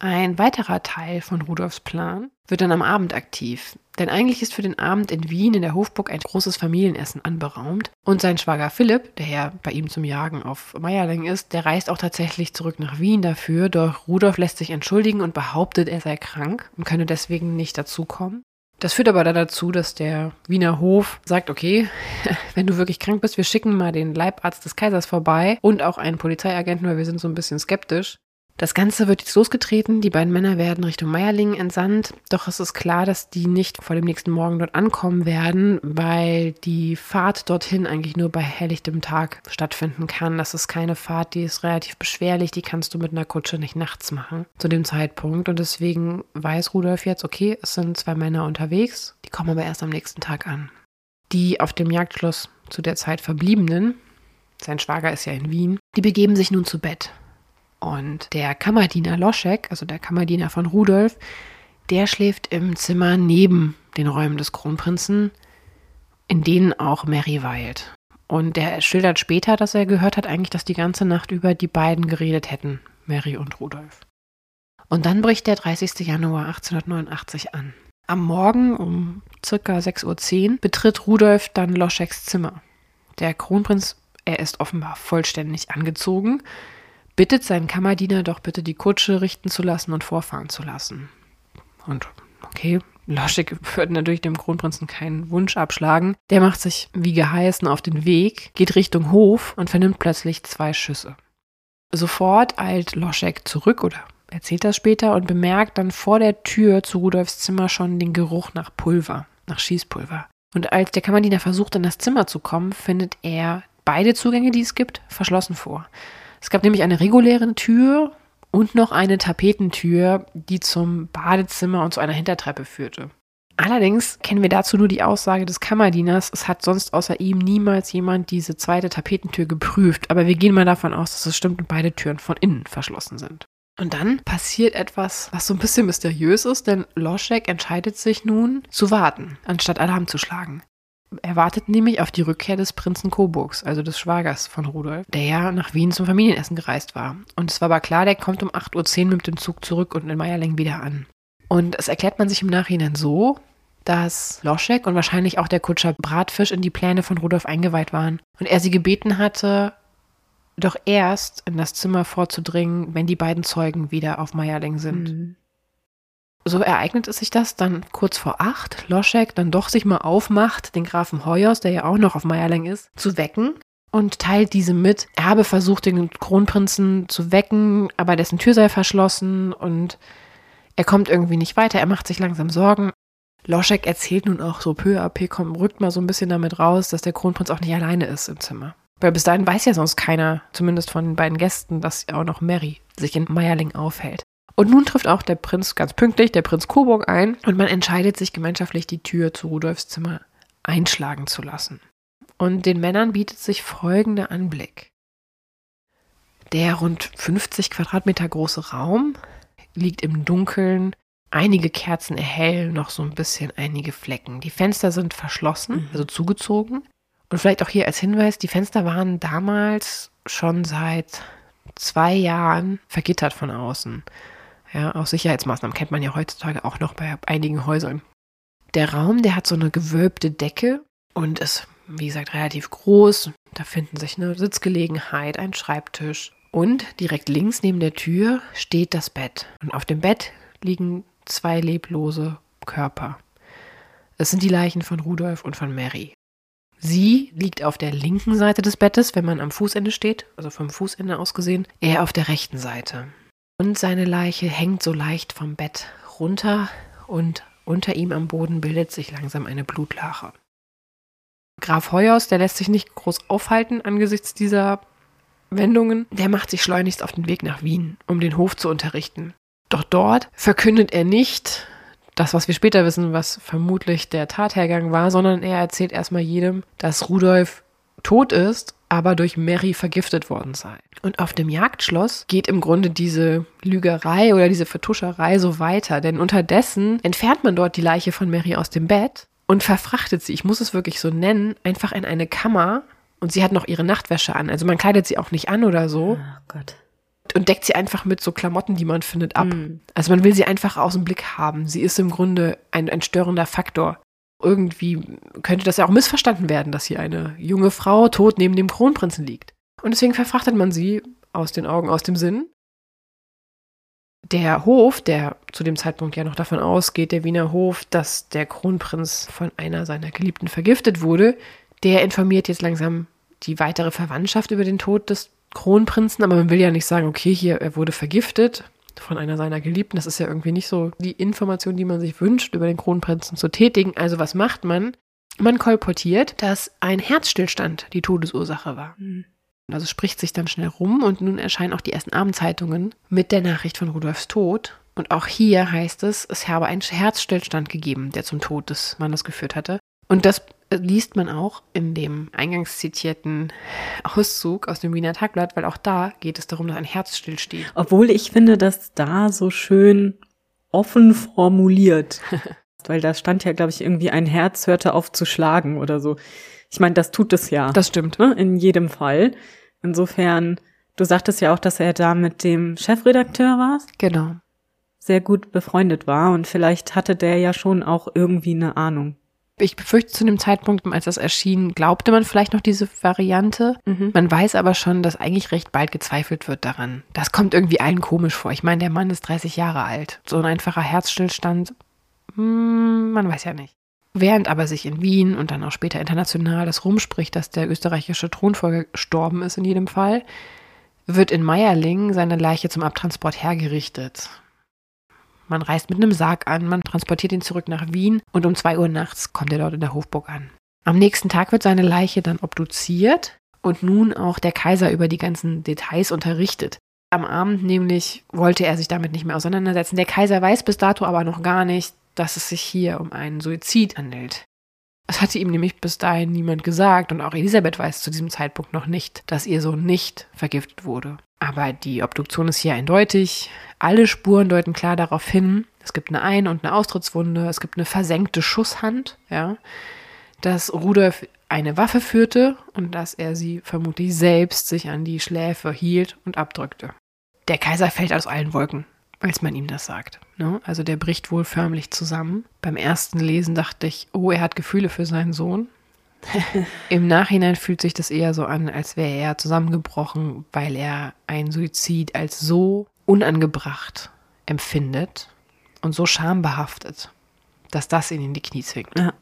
ein weiterer Teil von Rudolfs Plan wird dann am Abend aktiv. Denn eigentlich ist für den Abend in Wien in der Hofburg ein großes Familienessen anberaumt. Und sein Schwager Philipp, der ja bei ihm zum Jagen auf Meierling ist, der reist auch tatsächlich zurück nach Wien dafür. Doch Rudolf lässt sich entschuldigen und behauptet, er sei krank und könne deswegen nicht dazukommen. Das führt aber dann dazu, dass der Wiener Hof sagt, okay, wenn du wirklich krank bist, wir schicken mal den Leibarzt des Kaisers vorbei und auch einen Polizeiagenten, weil wir sind so ein bisschen skeptisch. Das Ganze wird jetzt losgetreten. Die beiden Männer werden Richtung Meierlingen entsandt. Doch es ist klar, dass die nicht vor dem nächsten Morgen dort ankommen werden, weil die Fahrt dorthin eigentlich nur bei helllichtem Tag stattfinden kann. Das ist keine Fahrt, die ist relativ beschwerlich. Die kannst du mit einer Kutsche nicht nachts machen zu dem Zeitpunkt. Und deswegen weiß Rudolf jetzt, okay, es sind zwei Männer unterwegs. Die kommen aber erst am nächsten Tag an. Die auf dem Jagdschloss zu der Zeit verbliebenen, sein Schwager ist ja in Wien, die begeben sich nun zu Bett. Und der Kammerdiener Loschek, also der Kammerdiener von Rudolf, der schläft im Zimmer neben den Räumen des Kronprinzen, in denen auch Mary weilt. Und der schildert später, dass er gehört hat eigentlich, dass die ganze Nacht über die beiden geredet hätten, Mary und Rudolf. Und dann bricht der 30. Januar 1889 an. Am Morgen um circa 6.10 Uhr betritt Rudolf dann Loscheks Zimmer. Der Kronprinz, er ist offenbar vollständig angezogen, bittet seinen Kammerdiener doch bitte die Kutsche richten zu lassen und vorfahren zu lassen. Und okay, Loschig wird natürlich dem Kronprinzen keinen Wunsch abschlagen. Der macht sich wie geheißen auf den Weg, geht Richtung Hof und vernimmt plötzlich zwei Schüsse. Sofort eilt Loschek zurück oder erzählt das später und bemerkt dann vor der Tür zu Rudolfs Zimmer schon den Geruch nach Pulver, nach Schießpulver. Und als der Kammerdiener versucht, in das Zimmer zu kommen, findet er beide Zugänge, die es gibt, verschlossen vor. Es gab nämlich eine reguläre Tür und noch eine Tapetentür, die zum Badezimmer und zu einer Hintertreppe führte. Allerdings kennen wir dazu nur die Aussage des Kammerdieners, es hat sonst außer ihm niemals jemand diese zweite Tapetentür geprüft, aber wir gehen mal davon aus, dass es stimmt und beide Türen von innen verschlossen sind. Und dann passiert etwas, was so ein bisschen mysteriös ist, denn Loschek entscheidet sich nun zu warten, anstatt Alarm zu schlagen. Er wartet nämlich auf die Rückkehr des Prinzen Coburgs, also des Schwagers von Rudolf, der ja nach Wien zum Familienessen gereist war. Und es war aber klar, der kommt um 8.10 Uhr mit dem Zug zurück und in Meierling wieder an. Und es erklärt man sich im Nachhinein so, dass Loschek und wahrscheinlich auch der Kutscher Bratfisch in die Pläne von Rudolf eingeweiht waren und er sie gebeten hatte, doch erst in das Zimmer vorzudringen, wenn die beiden Zeugen wieder auf Meierling sind. Mhm. So ereignet es sich das dann kurz vor acht, Loschek dann doch sich mal aufmacht, den Grafen Heuers, der ja auch noch auf Meierling ist, zu wecken und teilt diese mit. Er habe versucht, den Kronprinzen zu wecken, aber dessen Tür sei verschlossen und er kommt irgendwie nicht weiter. Er macht sich langsam Sorgen. Loschek erzählt nun auch so peu à peu, kommt, rückt mal so ein bisschen damit raus, dass der Kronprinz auch nicht alleine ist im Zimmer. Weil bis dahin weiß ja sonst keiner, zumindest von den beiden Gästen, dass auch noch Mary sich in Meierling aufhält. Und nun trifft auch der Prinz ganz pünktlich, der Prinz Coburg ein und man entscheidet sich gemeinschaftlich die Tür zu Rudolfs Zimmer einschlagen zu lassen. Und den Männern bietet sich folgender Anblick. Der rund 50 Quadratmeter große Raum liegt im Dunkeln. Einige Kerzen erhellen noch so ein bisschen einige Flecken. Die Fenster sind verschlossen, Mhm. also zugezogen. Und vielleicht auch hier als Hinweis, die Fenster waren damals schon seit zwei Jahren vergittert von außen. Ja, aus Sicherheitsmaßnahmen kennt man ja heutzutage auch noch bei einigen Häusern. Der Raum, der hat so eine gewölbte Decke und ist, wie gesagt, relativ groß. Da finden sich eine Sitzgelegenheit, ein Schreibtisch. Und direkt links neben der Tür steht das Bett. Und auf dem Bett liegen zwei leblose Körper. Es sind die Leichen von Rudolf und von Mary. Sie liegt auf der linken Seite des Bettes, wenn man am Fußende steht, also vom Fußende aus gesehen, er auf der rechten Seite. Und seine Leiche hängt so leicht vom Bett runter und unter ihm am Boden bildet sich langsam eine Blutlache. Graf Heuers, der lässt sich nicht groß aufhalten angesichts dieser Wendungen, der macht sich schleunigst auf den Weg nach Wien, um den Hof zu unterrichten. Doch dort verkündet er nicht das, was wir später wissen, was vermutlich der Tathergang war, sondern er erzählt erstmal jedem, dass Rudolf tot ist, aber durch Mary vergiftet worden sei. Und auf dem Jagdschloss geht im Grunde diese Lügerei oder diese Vertuscherei so weiter, denn unterdessen entfernt man dort die Leiche von Mary aus dem Bett und verfrachtet sie, ich muss es wirklich so nennen, einfach in eine Kammer und sie hat noch ihre Nachtwäsche an. Also man kleidet sie auch nicht an oder so Oh Gott. und deckt sie einfach mit so Klamotten, die man findet, ab. Mhm. Also man will sie einfach aus dem Blick haben. Sie ist im Grunde ein, ein störender Faktor. Irgendwie könnte das ja auch missverstanden werden, dass hier eine junge Frau tot neben dem Kronprinzen liegt. Und deswegen verfrachtet man sie aus den Augen, aus dem Sinn. Der Hof, der zu dem Zeitpunkt ja noch davon ausgeht, der Wiener Hof, dass der Kronprinz von einer seiner Geliebten vergiftet wurde, der informiert jetzt langsam die weitere Verwandtschaft über den Tod des Kronprinzen, aber man will ja nicht sagen, okay, hier, er wurde vergiftet von einer seiner Geliebten. Das ist ja irgendwie nicht so die Information, die man sich wünscht, über den Kronprinzen zu tätigen. Also was macht man? Man kolportiert, dass ein Herzstillstand die Todesursache war. Mhm. Also spricht sich dann schnell rum und nun erscheinen auch die ersten Abendzeitungen mit der Nachricht von Rudolfs Tod. Und auch hier heißt es, es habe einen Herzstillstand gegeben, der zum Tod des Mannes geführt hatte. Und das liest man auch in dem eingangs zitierten Auszug aus dem Wiener Tagblatt, weil auch da geht es darum, dass ein Herz stillsteht. Obwohl ich finde, dass da so schön offen formuliert. Weil da stand ja, glaube ich, irgendwie ein Herz hörte auf zu schlagen oder so. Ich meine, das tut es ja. Das stimmt. ne, in jedem Fall. Insofern, du sagtest ja auch, dass er da mit dem Chefredakteur war, Genau. sehr gut befreundet war und vielleicht hatte der ja schon auch irgendwie eine Ahnung. Ich befürchte, zu dem Zeitpunkt, als das erschien, glaubte man vielleicht noch diese Variante. Man weiß aber schon, dass eigentlich recht bald gezweifelt wird daran. Das kommt irgendwie allen komisch vor. Ich meine, der Mann ist 30 Jahre alt. So ein einfacher Herzstillstand, hm, man weiß ja nicht. Während aber sich in Wien und dann auch später international das rumspricht, dass der österreichische Thronfolger gestorben ist in jedem Fall, wird in Meierling seine Leiche zum Abtransport hergerichtet. Man reist mit einem Sarg an, man transportiert ihn zurück nach Wien und um zwei Uhr nachts kommt er dort in der Hofburg an. Am nächsten Tag wird seine Leiche dann obduziert und nun auch der Kaiser über die ganzen Details unterrichtet. Am Abend nämlich wollte er sich damit nicht mehr auseinandersetzen. Der Kaiser weiß bis dato aber noch gar nicht, dass es sich hier um einen Suizid handelt. Es hatte ihm nämlich bis dahin niemand gesagt und auch Elisabeth weiß zu diesem Zeitpunkt noch nicht, dass ihr Sohn nicht vergiftet wurde. Aber die Obduktion ist hier eindeutig. Alle Spuren deuten klar darauf hin. Es gibt eine Ein- und eine Austrittswunde, es gibt eine versenkte Schusshand, ja, dass Rudolf eine Waffe führte und dass er sie vermutlich selbst sich an die Schläfe hielt und abdrückte. Der Kaiser fällt aus allen Wolken, als man ihm das sagt. Ne? Also der bricht wohl förmlich zusammen. Beim ersten Lesen dachte ich, oh, er hat Gefühle für seinen Sohn. Im Nachhinein fühlt sich das eher so an, als wäre er zusammengebrochen, weil er einen Suizid als so unangebracht empfindet und so schambehaftet, dass das ihn in die Knie zwingt. Ja.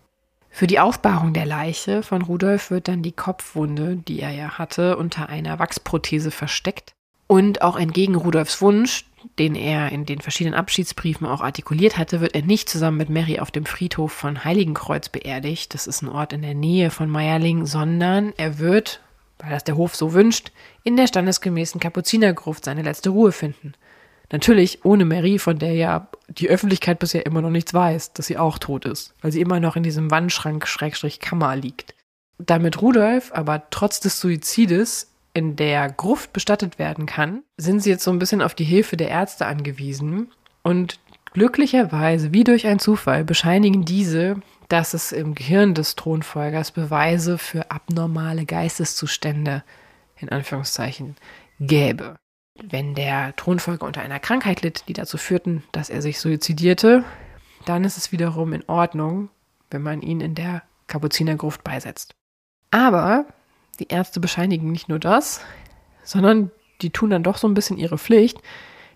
Für die Aufbahrung der Leiche von Rudolf wird dann die Kopfwunde, die er ja hatte, unter einer Wachsprothese versteckt. Und auch entgegen Rudolfs Wunsch, den er in den verschiedenen Abschiedsbriefen auch artikuliert hatte, wird er nicht zusammen mit Mary auf dem Friedhof von Heiligenkreuz beerdigt. Das ist ein Ort in der Nähe von Meierling, sondern er wird weil das der Hof so wünscht, in der standesgemäßen Kapuzinergruft seine letzte Ruhe finden. Natürlich ohne Mary, von der ja die Öffentlichkeit bisher immer noch nichts weiß, dass sie auch tot ist, weil sie immer noch in diesem Wandschrank Schrägstrich Kammer liegt. Damit Rudolf aber trotz des Suizides in der Gruft bestattet werden kann, sind sie jetzt so ein bisschen auf die Hilfe der Ärzte angewiesen und glücklicherweise, wie durch einen Zufall, bescheinigen diese, dass es im Gehirn des Thronfolgers Beweise für abnormale Geisteszustände in Anführungszeichen gäbe. Wenn der Thronfolger unter einer Krankheit litt, die dazu führten, dass er sich suizidierte, dann ist es wiederum in Ordnung, wenn man ihn in der Kapuzinergruft beisetzt. Aber die Ärzte bescheinigen nicht nur das, sondern die tun dann doch so ein bisschen ihre Pflicht,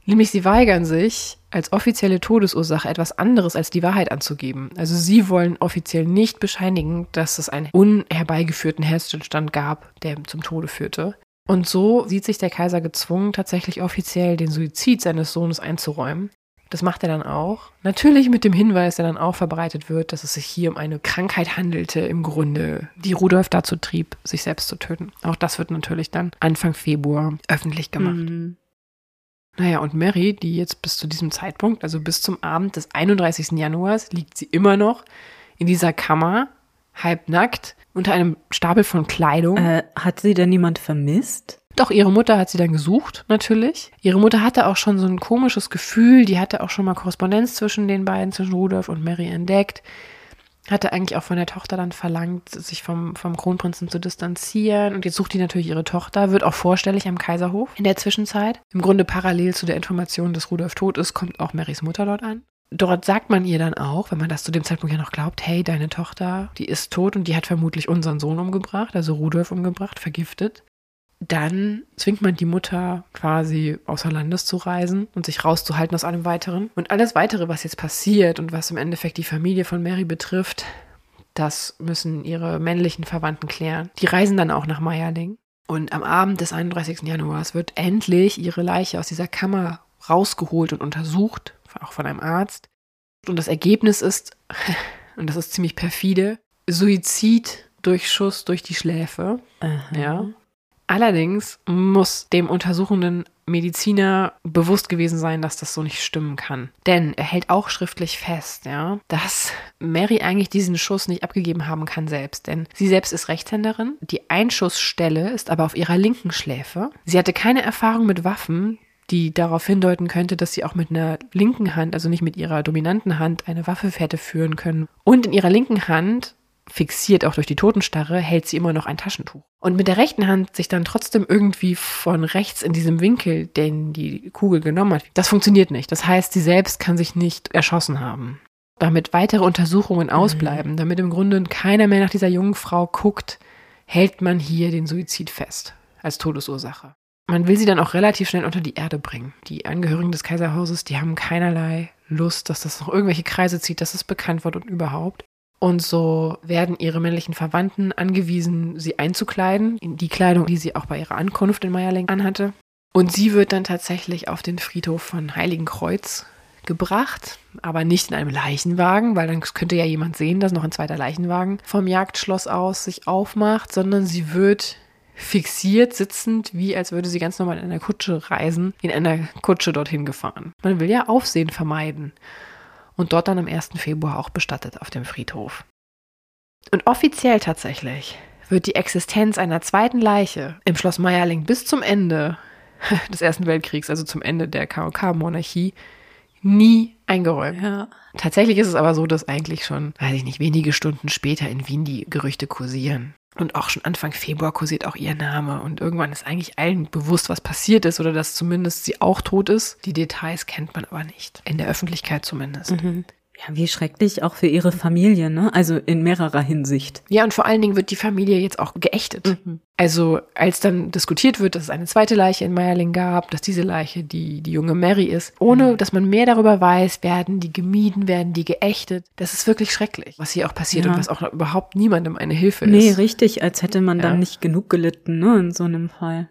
nämlich sie weigern sich, als offizielle Todesursache etwas anderes als die Wahrheit anzugeben. Also sie wollen offiziell nicht bescheinigen, dass es einen unherbeigeführten Herzstillstand gab, der zum Tode führte. Und so sieht sich der Kaiser gezwungen, tatsächlich offiziell den Suizid seines Sohnes einzuräumen. Das macht er dann auch. Natürlich mit dem Hinweis, der dann auch verbreitet wird, dass es sich hier um eine Krankheit handelte, im Grunde, die Rudolf dazu trieb, sich selbst zu töten. Auch das wird natürlich dann Anfang Februar öffentlich gemacht. Mhm. Naja, und Mary, die jetzt bis zu diesem Zeitpunkt, also bis zum Abend des 31. Januars, liegt sie immer noch in dieser Kammer, halbnackt, unter einem Stapel von Kleidung. Äh, hat sie denn niemand vermisst? Doch, ihre Mutter hat sie dann gesucht, natürlich. Ihre Mutter hatte auch schon so ein komisches Gefühl, die hatte auch schon mal Korrespondenz zwischen den beiden, zwischen Rudolf und Mary entdeckt. Hatte eigentlich auch von der Tochter dann verlangt, sich vom, vom Kronprinzen zu distanzieren. Und jetzt sucht die natürlich ihre Tochter, wird auch vorstellig am Kaiserhof in der Zwischenzeit. Im Grunde parallel zu der Information, dass Rudolf tot ist, kommt auch Marys Mutter dort an. Dort sagt man ihr dann auch, wenn man das zu dem Zeitpunkt ja noch glaubt, hey, deine Tochter, die ist tot und die hat vermutlich unseren Sohn umgebracht, also Rudolf umgebracht, vergiftet dann zwingt man die Mutter quasi außer Landes zu reisen und sich rauszuhalten aus allem Weiteren. Und alles Weitere, was jetzt passiert und was im Endeffekt die Familie von Mary betrifft, das müssen ihre männlichen Verwandten klären. Die reisen dann auch nach Meierling. Und am Abend des 31. Januars wird endlich ihre Leiche aus dieser Kammer rausgeholt und untersucht, auch von einem Arzt. Und das Ergebnis ist, und das ist ziemlich perfide, Suizid durch Schuss durch die Schläfe. Aha. Ja. Allerdings muss dem untersuchenden Mediziner bewusst gewesen sein, dass das so nicht stimmen kann. Denn er hält auch schriftlich fest, ja, dass Mary eigentlich diesen Schuss nicht abgegeben haben kann selbst. Denn sie selbst ist Rechtshänderin. Die Einschussstelle ist aber auf ihrer linken Schläfe. Sie hatte keine Erfahrung mit Waffen, die darauf hindeuten könnte, dass sie auch mit einer linken Hand, also nicht mit ihrer dominanten Hand, eine Waffe hätte führen können. Und in ihrer linken Hand fixiert auch durch die Totenstarre, hält sie immer noch ein Taschentuch. Und mit der rechten Hand sich dann trotzdem irgendwie von rechts in diesem Winkel, den die Kugel genommen hat, das funktioniert nicht. Das heißt, sie selbst kann sich nicht erschossen haben. Damit weitere Untersuchungen ausbleiben, damit im Grunde keiner mehr nach dieser jungen Frau guckt, hält man hier den Suizid fest als Todesursache. Man will sie dann auch relativ schnell unter die Erde bringen. Die Angehörigen des Kaiserhauses, die haben keinerlei Lust, dass das noch irgendwelche Kreise zieht, dass es bekannt wird und überhaupt. Und so werden ihre männlichen Verwandten angewiesen, sie einzukleiden, in die Kleidung, die sie auch bei ihrer Ankunft in Meierling anhatte. Und sie wird dann tatsächlich auf den Friedhof von Heiligenkreuz gebracht, aber nicht in einem Leichenwagen, weil dann könnte ja jemand sehen, dass noch ein zweiter Leichenwagen vom Jagdschloss aus sich aufmacht, sondern sie wird fixiert sitzend, wie als würde sie ganz normal in einer Kutsche reisen, in einer Kutsche dorthin gefahren. Man will ja Aufsehen vermeiden und dort dann am 1. Februar auch bestattet auf dem Friedhof. Und offiziell tatsächlich wird die Existenz einer zweiten Leiche im Schloss Meierling bis zum Ende des Ersten Weltkriegs, also zum Ende der KOK-Monarchie, nie eingeräumt. Ja. Tatsächlich ist es aber so, dass eigentlich schon, weiß ich nicht, wenige Stunden später in Wien die Gerüchte kursieren. Und auch schon Anfang Februar kursiert auch ihr Name. Und irgendwann ist eigentlich allen bewusst, was passiert ist oder dass zumindest sie auch tot ist. Die Details kennt man aber nicht. In der Öffentlichkeit zumindest. Mhm. Ja, wie schrecklich auch für ihre Familie, ne? Also in mehrerer Hinsicht. Ja, und vor allen Dingen wird die Familie jetzt auch geächtet. Mhm. Also als dann diskutiert wird, dass es eine zweite Leiche in Meierling gab, dass diese Leiche die, die junge Mary ist, ohne dass man mehr darüber weiß, werden die gemieden, werden die geächtet. Das ist wirklich schrecklich, was hier auch passiert Ja. und was auch überhaupt niemandem eine Hilfe Nee, ist. richtig, als hätte man Ja. dann nicht genug gelitten, ne, in so einem Fall.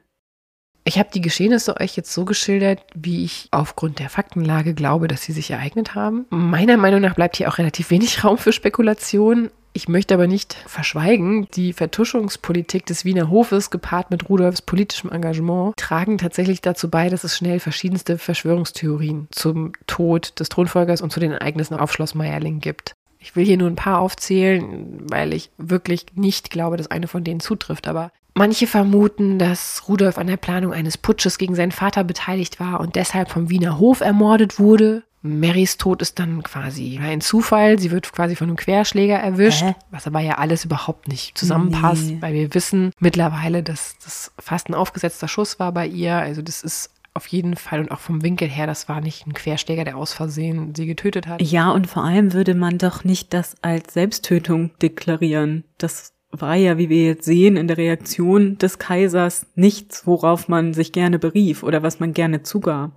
Ich habe die Geschehnisse euch jetzt so geschildert, wie ich aufgrund der Faktenlage glaube, dass sie sich ereignet haben. Meiner Meinung nach bleibt hier auch relativ wenig Raum für Spekulation. Ich möchte aber nicht verschweigen, die Vertuschungspolitik des Wiener Hofes gepaart mit Rudolfs politischem Engagement tragen tatsächlich dazu bei, dass es schnell verschiedenste Verschwörungstheorien zum Tod des Thronfolgers und zu den Ereignissen auf Schloss Meierling gibt. Ich will hier nur ein paar aufzählen, weil ich wirklich nicht glaube, dass eine von denen zutrifft, aber Manche vermuten, dass Rudolf an der Planung eines Putsches gegen seinen Vater beteiligt war und deshalb vom Wiener Hof ermordet wurde. Marys Tod ist dann quasi ein Zufall. Sie wird quasi von einem Querschläger erwischt, Hä? was aber ja alles überhaupt nicht zusammenpasst, Nee. weil wir wissen mittlerweile, dass das fast ein aufgesetzter Schuss war bei ihr. Also das ist auf jeden Fall und auch vom Winkel her, das war nicht ein Querschläger, der aus Versehen sie getötet hat. Ja, und vor allem würde man doch nicht das als Selbsttötung deklarieren. Das war ja, wie wir jetzt sehen, in der Reaktion des Kaisers nichts, worauf man sich gerne berief oder was man gerne zugab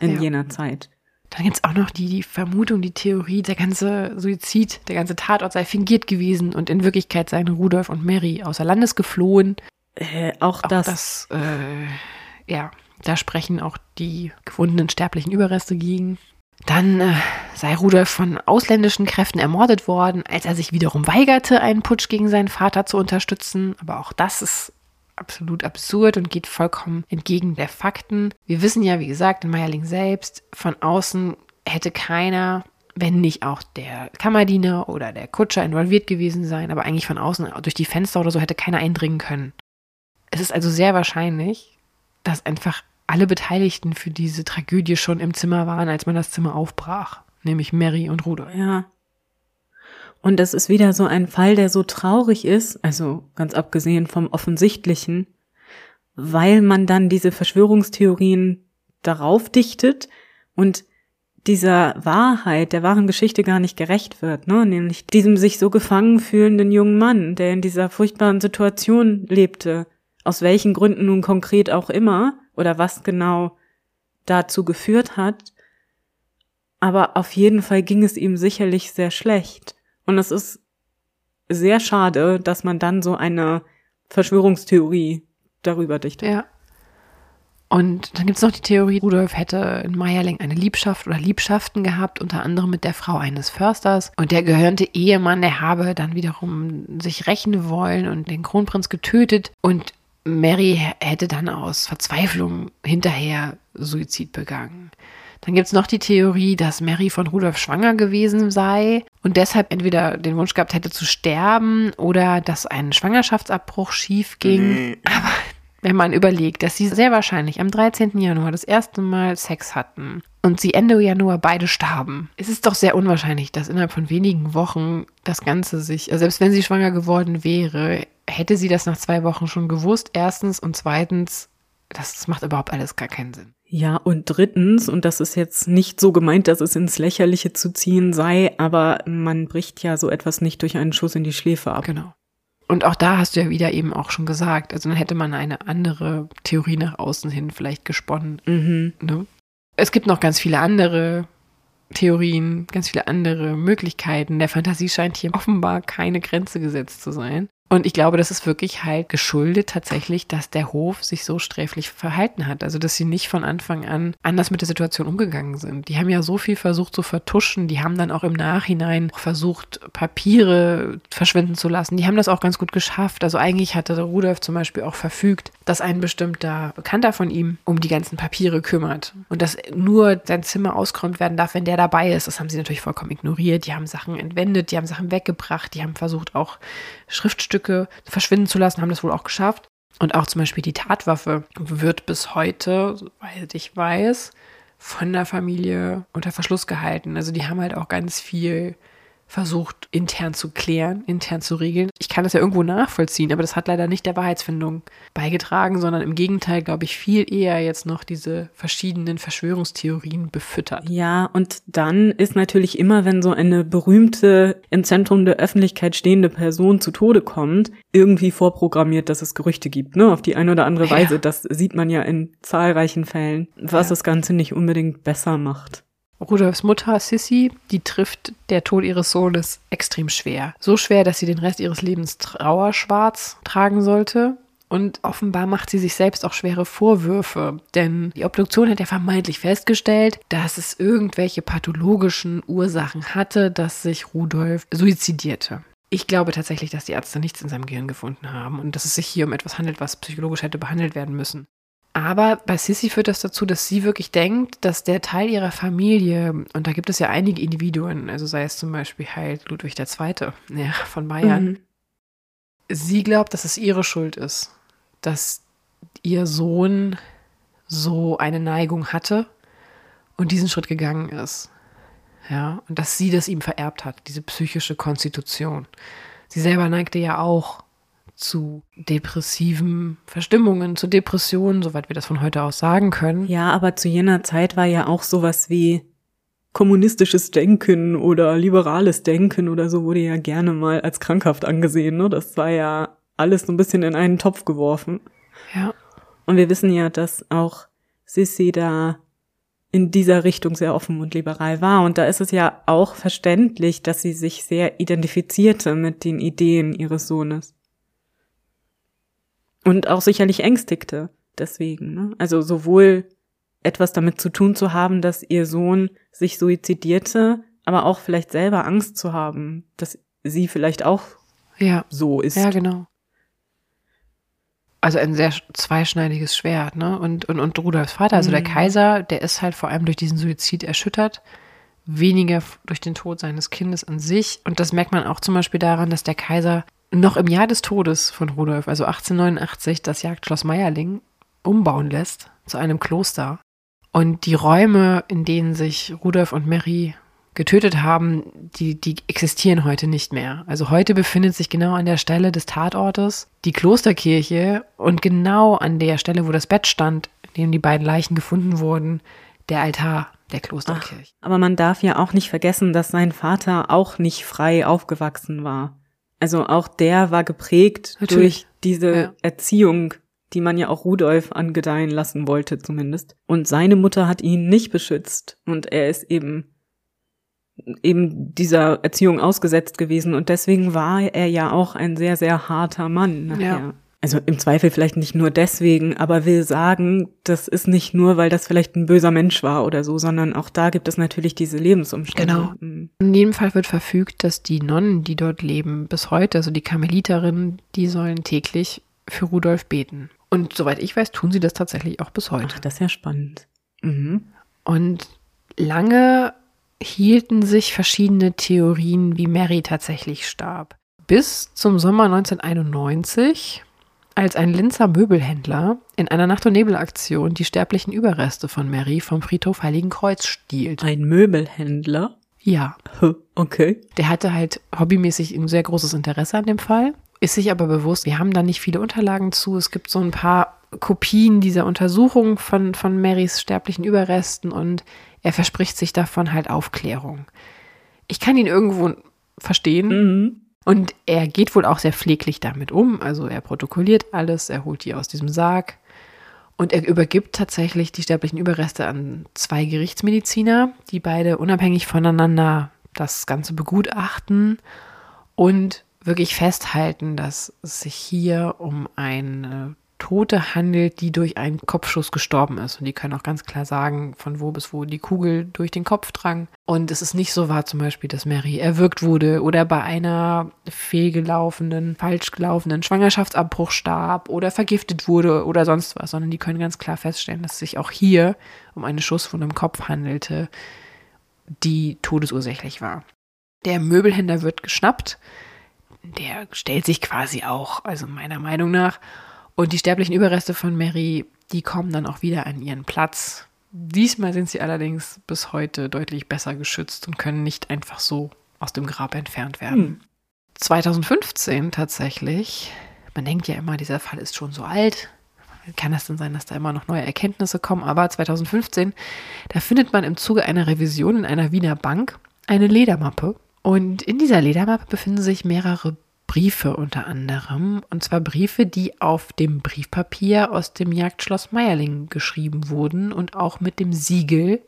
in Ja. jener Zeit. Dann gibt es auch noch die, die Vermutung, die Theorie, der ganze Suizid, der ganze Tatort sei fingiert gewesen und in Wirklichkeit seien Rudolf und Mary außer Landes geflohen. Äh, auch, Auch das, das, äh, ja, da sprechen auch die gefundenen sterblichen Überreste gegen. Dann äh, sei Rudolf von ausländischen Kräften ermordet worden, als er sich wiederum weigerte, einen Putsch gegen seinen Vater zu unterstützen. Aber auch das ist absolut absurd und geht vollkommen entgegen der Fakten. Wir wissen ja, wie gesagt, in Meierling selbst, von außen hätte keiner, wenn nicht auch der Kammerdiener oder der Kutscher involviert gewesen sein, aber eigentlich von außen durch die Fenster oder so hätte keiner eindringen können. Es ist also sehr wahrscheinlich, dass einfach alle Beteiligten für diese Tragödie schon im Zimmer waren, als man das Zimmer aufbrach, nämlich Mary und Rudolf. Ja. Und das ist wieder so ein Fall, der so traurig ist, also ganz abgesehen vom Offensichtlichen, weil man dann diese Verschwörungstheorien darauf dichtet und dieser Wahrheit, der wahren Geschichte gar nicht gerecht wird, ne? nämlich diesem sich so gefangen fühlenden jungen Mann, der in dieser furchtbaren Situation lebte, aus welchen Gründen nun konkret auch immer oder was genau dazu geführt hat, aber auf jeden Fall ging es ihm sicherlich sehr schlecht. Und es ist sehr schade, dass man dann so eine Verschwörungstheorie darüber dichtet. Ja. Und dann gibt es noch die Theorie, Rudolf hätte in Meierling eine Liebschaft oder Liebschaften gehabt, unter anderem mit der Frau eines Försters. Und der gehörnte Ehemann, der habe dann wiederum sich rächen wollen und den Kronprinz getötet. Und Mary hätte dann aus Verzweiflung hinterher Suizid begangen. Dann gibt es noch die Theorie, dass Mary von Rudolf schwanger gewesen sei und deshalb entweder den Wunsch gehabt hätte zu sterben oder dass ein Schwangerschaftsabbruch schief ging. Aber wenn man überlegt, dass sie sehr wahrscheinlich am 13. Januar das erste Mal Sex hatten und sie Ende Januar beide starben, ist es doch sehr unwahrscheinlich, dass innerhalb von wenigen Wochen das Ganze sich, also selbst wenn sie schwanger geworden wäre, hätte sie das nach zwei Wochen schon gewusst, erstens und zweitens, das, das macht überhaupt alles gar keinen Sinn. Ja, und drittens, und das ist jetzt nicht so gemeint, dass es ins Lächerliche zu ziehen sei, aber man bricht ja so etwas nicht durch einen Schuss in die Schläfe ab. Genau. Und auch da hast du ja wieder eben auch schon gesagt, also dann hätte man eine andere Theorie nach außen hin vielleicht gesponnen. Mhm. Ne? Es gibt noch ganz viele andere Theorien, ganz viele andere Möglichkeiten. Der Fantasie scheint hier offenbar keine Grenze gesetzt zu sein. Und ich glaube, das ist wirklich halt geschuldet tatsächlich, dass der Hof sich so sträflich verhalten hat. Also, dass sie nicht von Anfang an anders mit der Situation umgegangen sind. Die haben ja so viel versucht zu vertuschen. Die haben dann auch im Nachhinein versucht, Papiere verschwinden zu lassen. Die haben das auch ganz gut geschafft. Also, eigentlich hatte Rudolf zum Beispiel auch verfügt, dass ein bestimmter Bekannter von ihm um die ganzen Papiere kümmert. Und dass nur sein Zimmer ausgeräumt werden darf, wenn der dabei ist. Das haben sie natürlich vollkommen ignoriert. Die haben Sachen entwendet, die haben Sachen weggebracht, die haben versucht auch Schriftstücke verschwinden zu lassen, haben das wohl auch geschafft. Und auch zum Beispiel die Tatwaffe wird bis heute, soweit ich weiß, von der Familie unter Verschluss gehalten. Also die haben halt auch ganz viel versucht, intern zu klären, intern zu regeln. Ich kann das ja irgendwo nachvollziehen, aber das hat leider nicht der Wahrheitsfindung beigetragen, sondern im Gegenteil, glaube ich, viel eher jetzt noch diese verschiedenen Verschwörungstheorien befüttert. Ja, und dann ist natürlich immer, wenn so eine berühmte, im Zentrum der Öffentlichkeit stehende Person zu Tode kommt, irgendwie vorprogrammiert, dass es Gerüchte gibt, ne? Auf die eine oder andere Ja. Weise. Das sieht man ja in zahlreichen Fällen, was Ja. das Ganze nicht unbedingt besser macht. Rudolfs Mutter Sissy, die trifft der Tod ihres Sohnes extrem schwer. So schwer, dass sie den Rest ihres Lebens trauerschwarz tragen sollte. Und offenbar macht sie sich selbst auch schwere Vorwürfe, denn die Obduktion hat ja vermeintlich festgestellt, dass es irgendwelche pathologischen Ursachen hatte, dass sich Rudolf suizidierte. Ich glaube tatsächlich, dass die Ärzte nichts in seinem Gehirn gefunden haben und dass es sich hier um etwas handelt, was psychologisch hätte behandelt werden müssen. Aber bei Sissy führt das dazu, dass sie wirklich denkt, dass der Teil ihrer Familie, und da gibt es ja einige Individuen, also sei es zum Beispiel halt Ludwig II. Ja, von Bayern, mhm. sie glaubt, dass es ihre Schuld ist, dass ihr Sohn so eine Neigung hatte und diesen Schritt gegangen ist. Ja, und dass sie das ihm vererbt hat, diese psychische Konstitution. Sie selber neigte ja auch zu depressiven Verstimmungen, zu Depressionen, soweit wir das von heute aus sagen können. Ja, aber zu jener Zeit war ja auch sowas wie kommunistisches Denken oder liberales Denken oder so wurde ja gerne mal als krankhaft angesehen. Ne? Das war ja alles so ein bisschen in einen Topf geworfen. Ja. Und wir wissen ja, dass auch Sissi da in dieser Richtung sehr offen und liberal war. Und da ist es ja auch verständlich, dass sie sich sehr identifizierte mit den Ideen ihres Sohnes. Und auch sicherlich ängstigte deswegen. Ne? Also sowohl etwas damit zu tun zu haben, dass ihr Sohn sich suizidierte, aber auch vielleicht selber Angst zu haben, dass sie vielleicht auch ja. so ist. Ja, genau. Also ein sehr zweischneidiges Schwert, ne? Und, und, und Rudolfs Vater, also mhm. der Kaiser, der ist halt vor allem durch diesen Suizid erschüttert, weniger durch den Tod seines Kindes an sich. Und das merkt man auch zum Beispiel daran, dass der Kaiser noch im Jahr des Todes von Rudolf, also 1889, das Jagdschloss Meierling umbauen lässt zu einem Kloster. Und die Räume, in denen sich Rudolf und Mary getötet haben, die, die existieren heute nicht mehr. Also heute befindet sich genau an der Stelle des Tatortes die Klosterkirche und genau an der Stelle, wo das Bett stand, in dem die beiden Leichen gefunden wurden, der Altar der Klosterkirche. Ach, aber man darf ja auch nicht vergessen, dass sein Vater auch nicht frei aufgewachsen war. Also auch der war geprägt Natürlich. durch diese ja. Erziehung, die man ja auch Rudolf angedeihen lassen wollte zumindest. Und seine Mutter hat ihn nicht beschützt und er ist eben eben dieser Erziehung ausgesetzt gewesen und deswegen war er ja auch ein sehr, sehr harter Mann nachher. Ja. Also im Zweifel vielleicht nicht nur deswegen, aber will sagen, das ist nicht nur, weil das vielleicht ein böser Mensch war oder so, sondern auch da gibt es natürlich diese Lebensumstände. Genau. Mhm. In jedem Fall wird verfügt, dass die Nonnen, die dort leben, bis heute, also die Karmeliterinnen, die sollen täglich für Rudolf beten. Und soweit ich weiß, tun sie das tatsächlich auch bis heute. Ach, das ist ja spannend. Mhm. Und lange hielten sich verschiedene Theorien, wie Mary tatsächlich starb. Bis zum Sommer 1991, als ein Linzer Möbelhändler in einer Nacht- und Nebelaktion die sterblichen Überreste von Mary vom Friedhof Heiligen Kreuz stiehlt. Ein Möbelhändler? Ja. Okay. Der hatte halt hobbymäßig ein sehr großes Interesse an dem Fall, ist sich aber bewusst, wir haben da nicht viele Unterlagen zu. Es gibt so ein paar Kopien dieser Untersuchung von, von Marys sterblichen Überresten und er verspricht sich davon halt Aufklärung. Ich kann ihn irgendwo verstehen. Mhm. Und er geht wohl auch sehr pfleglich damit um. Also er protokolliert alles, er holt die aus diesem Sarg. Und er übergibt tatsächlich die sterblichen Überreste an zwei Gerichtsmediziner, die beide unabhängig voneinander das Ganze begutachten und wirklich festhalten, dass es sich hier um eine Tote handelt, die durch einen Kopfschuss gestorben ist. Und die können auch ganz klar sagen, von wo bis wo die Kugel durch den Kopf drang. Und es ist nicht so wahr zum Beispiel, dass Mary erwürgt wurde oder bei einer fehlgelaufenen, falsch gelaufenen Schwangerschaftsabbruch starb oder vergiftet wurde oder sonst was, sondern die können ganz klar feststellen, dass es sich auch hier um eine Schusswunde im Kopf handelte, die todesursächlich war. Der Möbelhändler wird geschnappt. Der stellt sich quasi auch, also meiner Meinung nach, und die sterblichen Überreste von Mary, die kommen dann auch wieder an ihren Platz. Diesmal sind sie allerdings bis heute deutlich besser geschützt und können nicht einfach so aus dem Grab entfernt werden. Hm. 2015 tatsächlich, man denkt ja immer, dieser Fall ist schon so alt. Kann es denn sein, dass da immer noch neue Erkenntnisse kommen? Aber 2015, da findet man im Zuge einer Revision in einer Wiener Bank eine Ledermappe. Und in dieser Ledermappe befinden sich mehrere Briefe unter anderem. Und zwar Briefe, die auf dem Briefpapier aus dem Jagdschloss Meierling geschrieben wurden und auch mit dem Siegel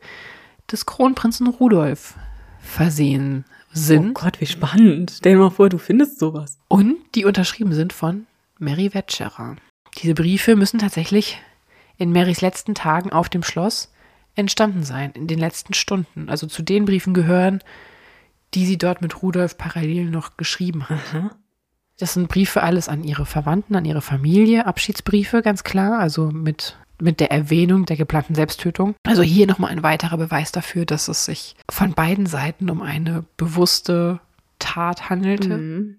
des Kronprinzen Rudolf versehen sind. Oh Gott, wie spannend. Stell dir mal vor, du findest sowas. Und die unterschrieben sind von Mary Wetscherer. Diese Briefe müssen tatsächlich in Marys letzten Tagen auf dem Schloss entstanden sein, in den letzten Stunden. Also zu den Briefen gehören, die sie dort mit Rudolf parallel noch geschrieben hat. Aha. Das sind Briefe alles an ihre Verwandten, an ihre Familie, Abschiedsbriefe, ganz klar, also mit, mit der Erwähnung der geplanten Selbsttötung. Also hier nochmal ein weiterer Beweis dafür, dass es sich von beiden Seiten um eine bewusste Tat handelte. Mhm.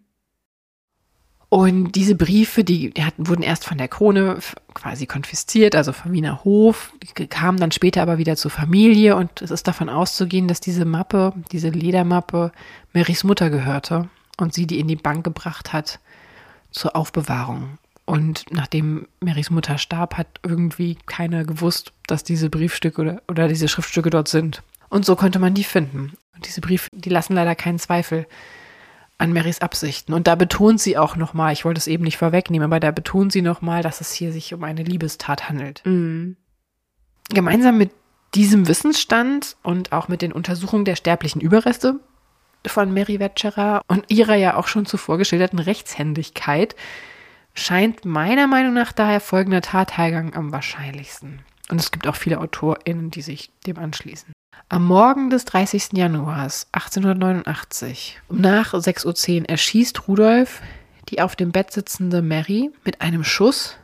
Und diese Briefe, die, die hatten, wurden erst von der Krone quasi konfisziert, also vom Wiener Hof, die kamen dann später aber wieder zur Familie und es ist davon auszugehen, dass diese Mappe, diese Ledermappe, Marys Mutter gehörte und sie die in die Bank gebracht hat zur Aufbewahrung. Und nachdem Marys Mutter starb, hat irgendwie keiner gewusst, dass diese Briefstücke oder, oder diese Schriftstücke dort sind. Und so konnte man die finden. Und diese Briefe, die lassen leider keinen Zweifel an Marys Absichten. Und da betont sie auch nochmal, ich wollte es eben nicht vorwegnehmen, aber da betont sie nochmal, dass es hier sich um eine Liebestat handelt. Mhm. Gemeinsam mit diesem Wissensstand und auch mit den Untersuchungen der sterblichen Überreste von Mary Wetscherer und ihrer ja auch schon zuvor geschilderten Rechtshändigkeit scheint meiner Meinung nach daher folgender Tathergang am wahrscheinlichsten. Und es gibt auch viele AutorInnen, die sich dem anschließen. Am Morgen des 30. Januars 1889, um nach 6.10 Uhr, erschießt Rudolf die auf dem Bett sitzende Mary mit einem Schuss,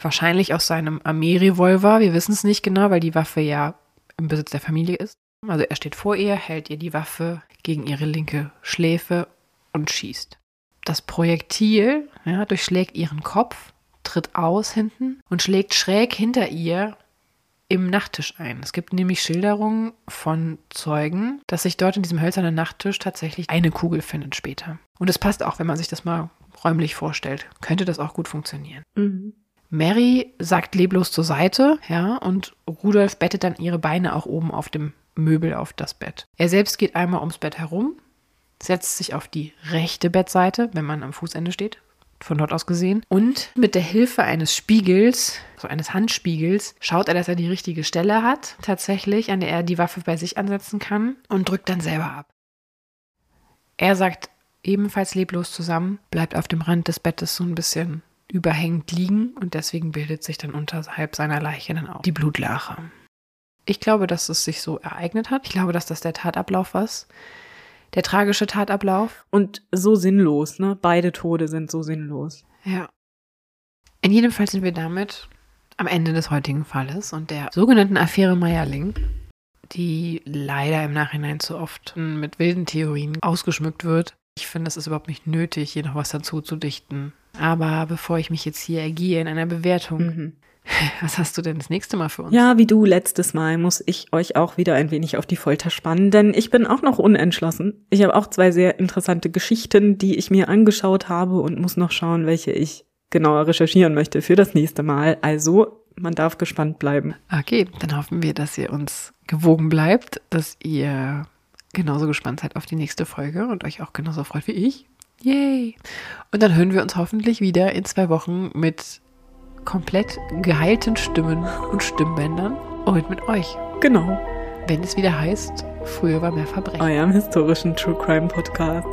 wahrscheinlich aus seinem Armeerevolver. Wir wissen es nicht genau, weil die Waffe ja im Besitz der Familie ist. Also er steht vor ihr, hält ihr die Waffe gegen ihre linke Schläfe und schießt. Das Projektil ja, durchschlägt ihren Kopf, tritt aus hinten und schlägt schräg hinter ihr im Nachttisch ein. Es gibt nämlich Schilderungen von Zeugen, dass sich dort in diesem hölzernen Nachttisch tatsächlich eine Kugel findet später. Und es passt auch, wenn man sich das mal räumlich vorstellt. Könnte das auch gut funktionieren. Mhm. Mary sagt leblos zur Seite, ja, und Rudolf bettet dann ihre Beine auch oben auf dem Möbel auf das Bett. Er selbst geht einmal ums Bett herum, setzt sich auf die rechte Bettseite, wenn man am Fußende steht, von dort aus gesehen, und mit der Hilfe eines Spiegels, so eines Handspiegels, schaut er, dass er die richtige Stelle hat, tatsächlich, an der er die Waffe bei sich ansetzen kann und drückt dann selber ab. Er sagt ebenfalls leblos zusammen, bleibt auf dem Rand des Bettes so ein bisschen überhängend liegen und deswegen bildet sich dann unterhalb seiner Leiche dann auch die Blutlache. Ich glaube, dass es sich so ereignet hat. Ich glaube, dass das der Tatablauf war. Der tragische Tatablauf. Und so sinnlos, ne? Beide Tode sind so sinnlos. Ja. In jedem Fall sind wir damit am Ende des heutigen Falles und der sogenannten Affäre Meierling, die leider im Nachhinein zu oft mit wilden Theorien ausgeschmückt wird. Ich finde, es ist überhaupt nicht nötig, hier noch was dazu zu dichten. Aber bevor ich mich jetzt hier ergehe in einer Bewertung, Mhm. Was hast du denn das nächste Mal für uns? Ja, wie du letztes Mal muss ich euch auch wieder ein wenig auf die Folter spannen, denn ich bin auch noch unentschlossen. Ich habe auch zwei sehr interessante Geschichten, die ich mir angeschaut habe und muss noch schauen, welche ich genauer recherchieren möchte für das nächste Mal. Also, man darf gespannt bleiben. Okay, dann hoffen wir, dass ihr uns gewogen bleibt, dass ihr genauso gespannt seid auf die nächste Folge und euch auch genauso freut wie ich. Yay! Und dann hören wir uns hoffentlich wieder in zwei Wochen mit komplett geheilten Stimmen und Stimmbändern und mit euch, Genau, wenn es wieder heißt, früher war mehr Verbrechen. eurem historischen True Crime Podcast.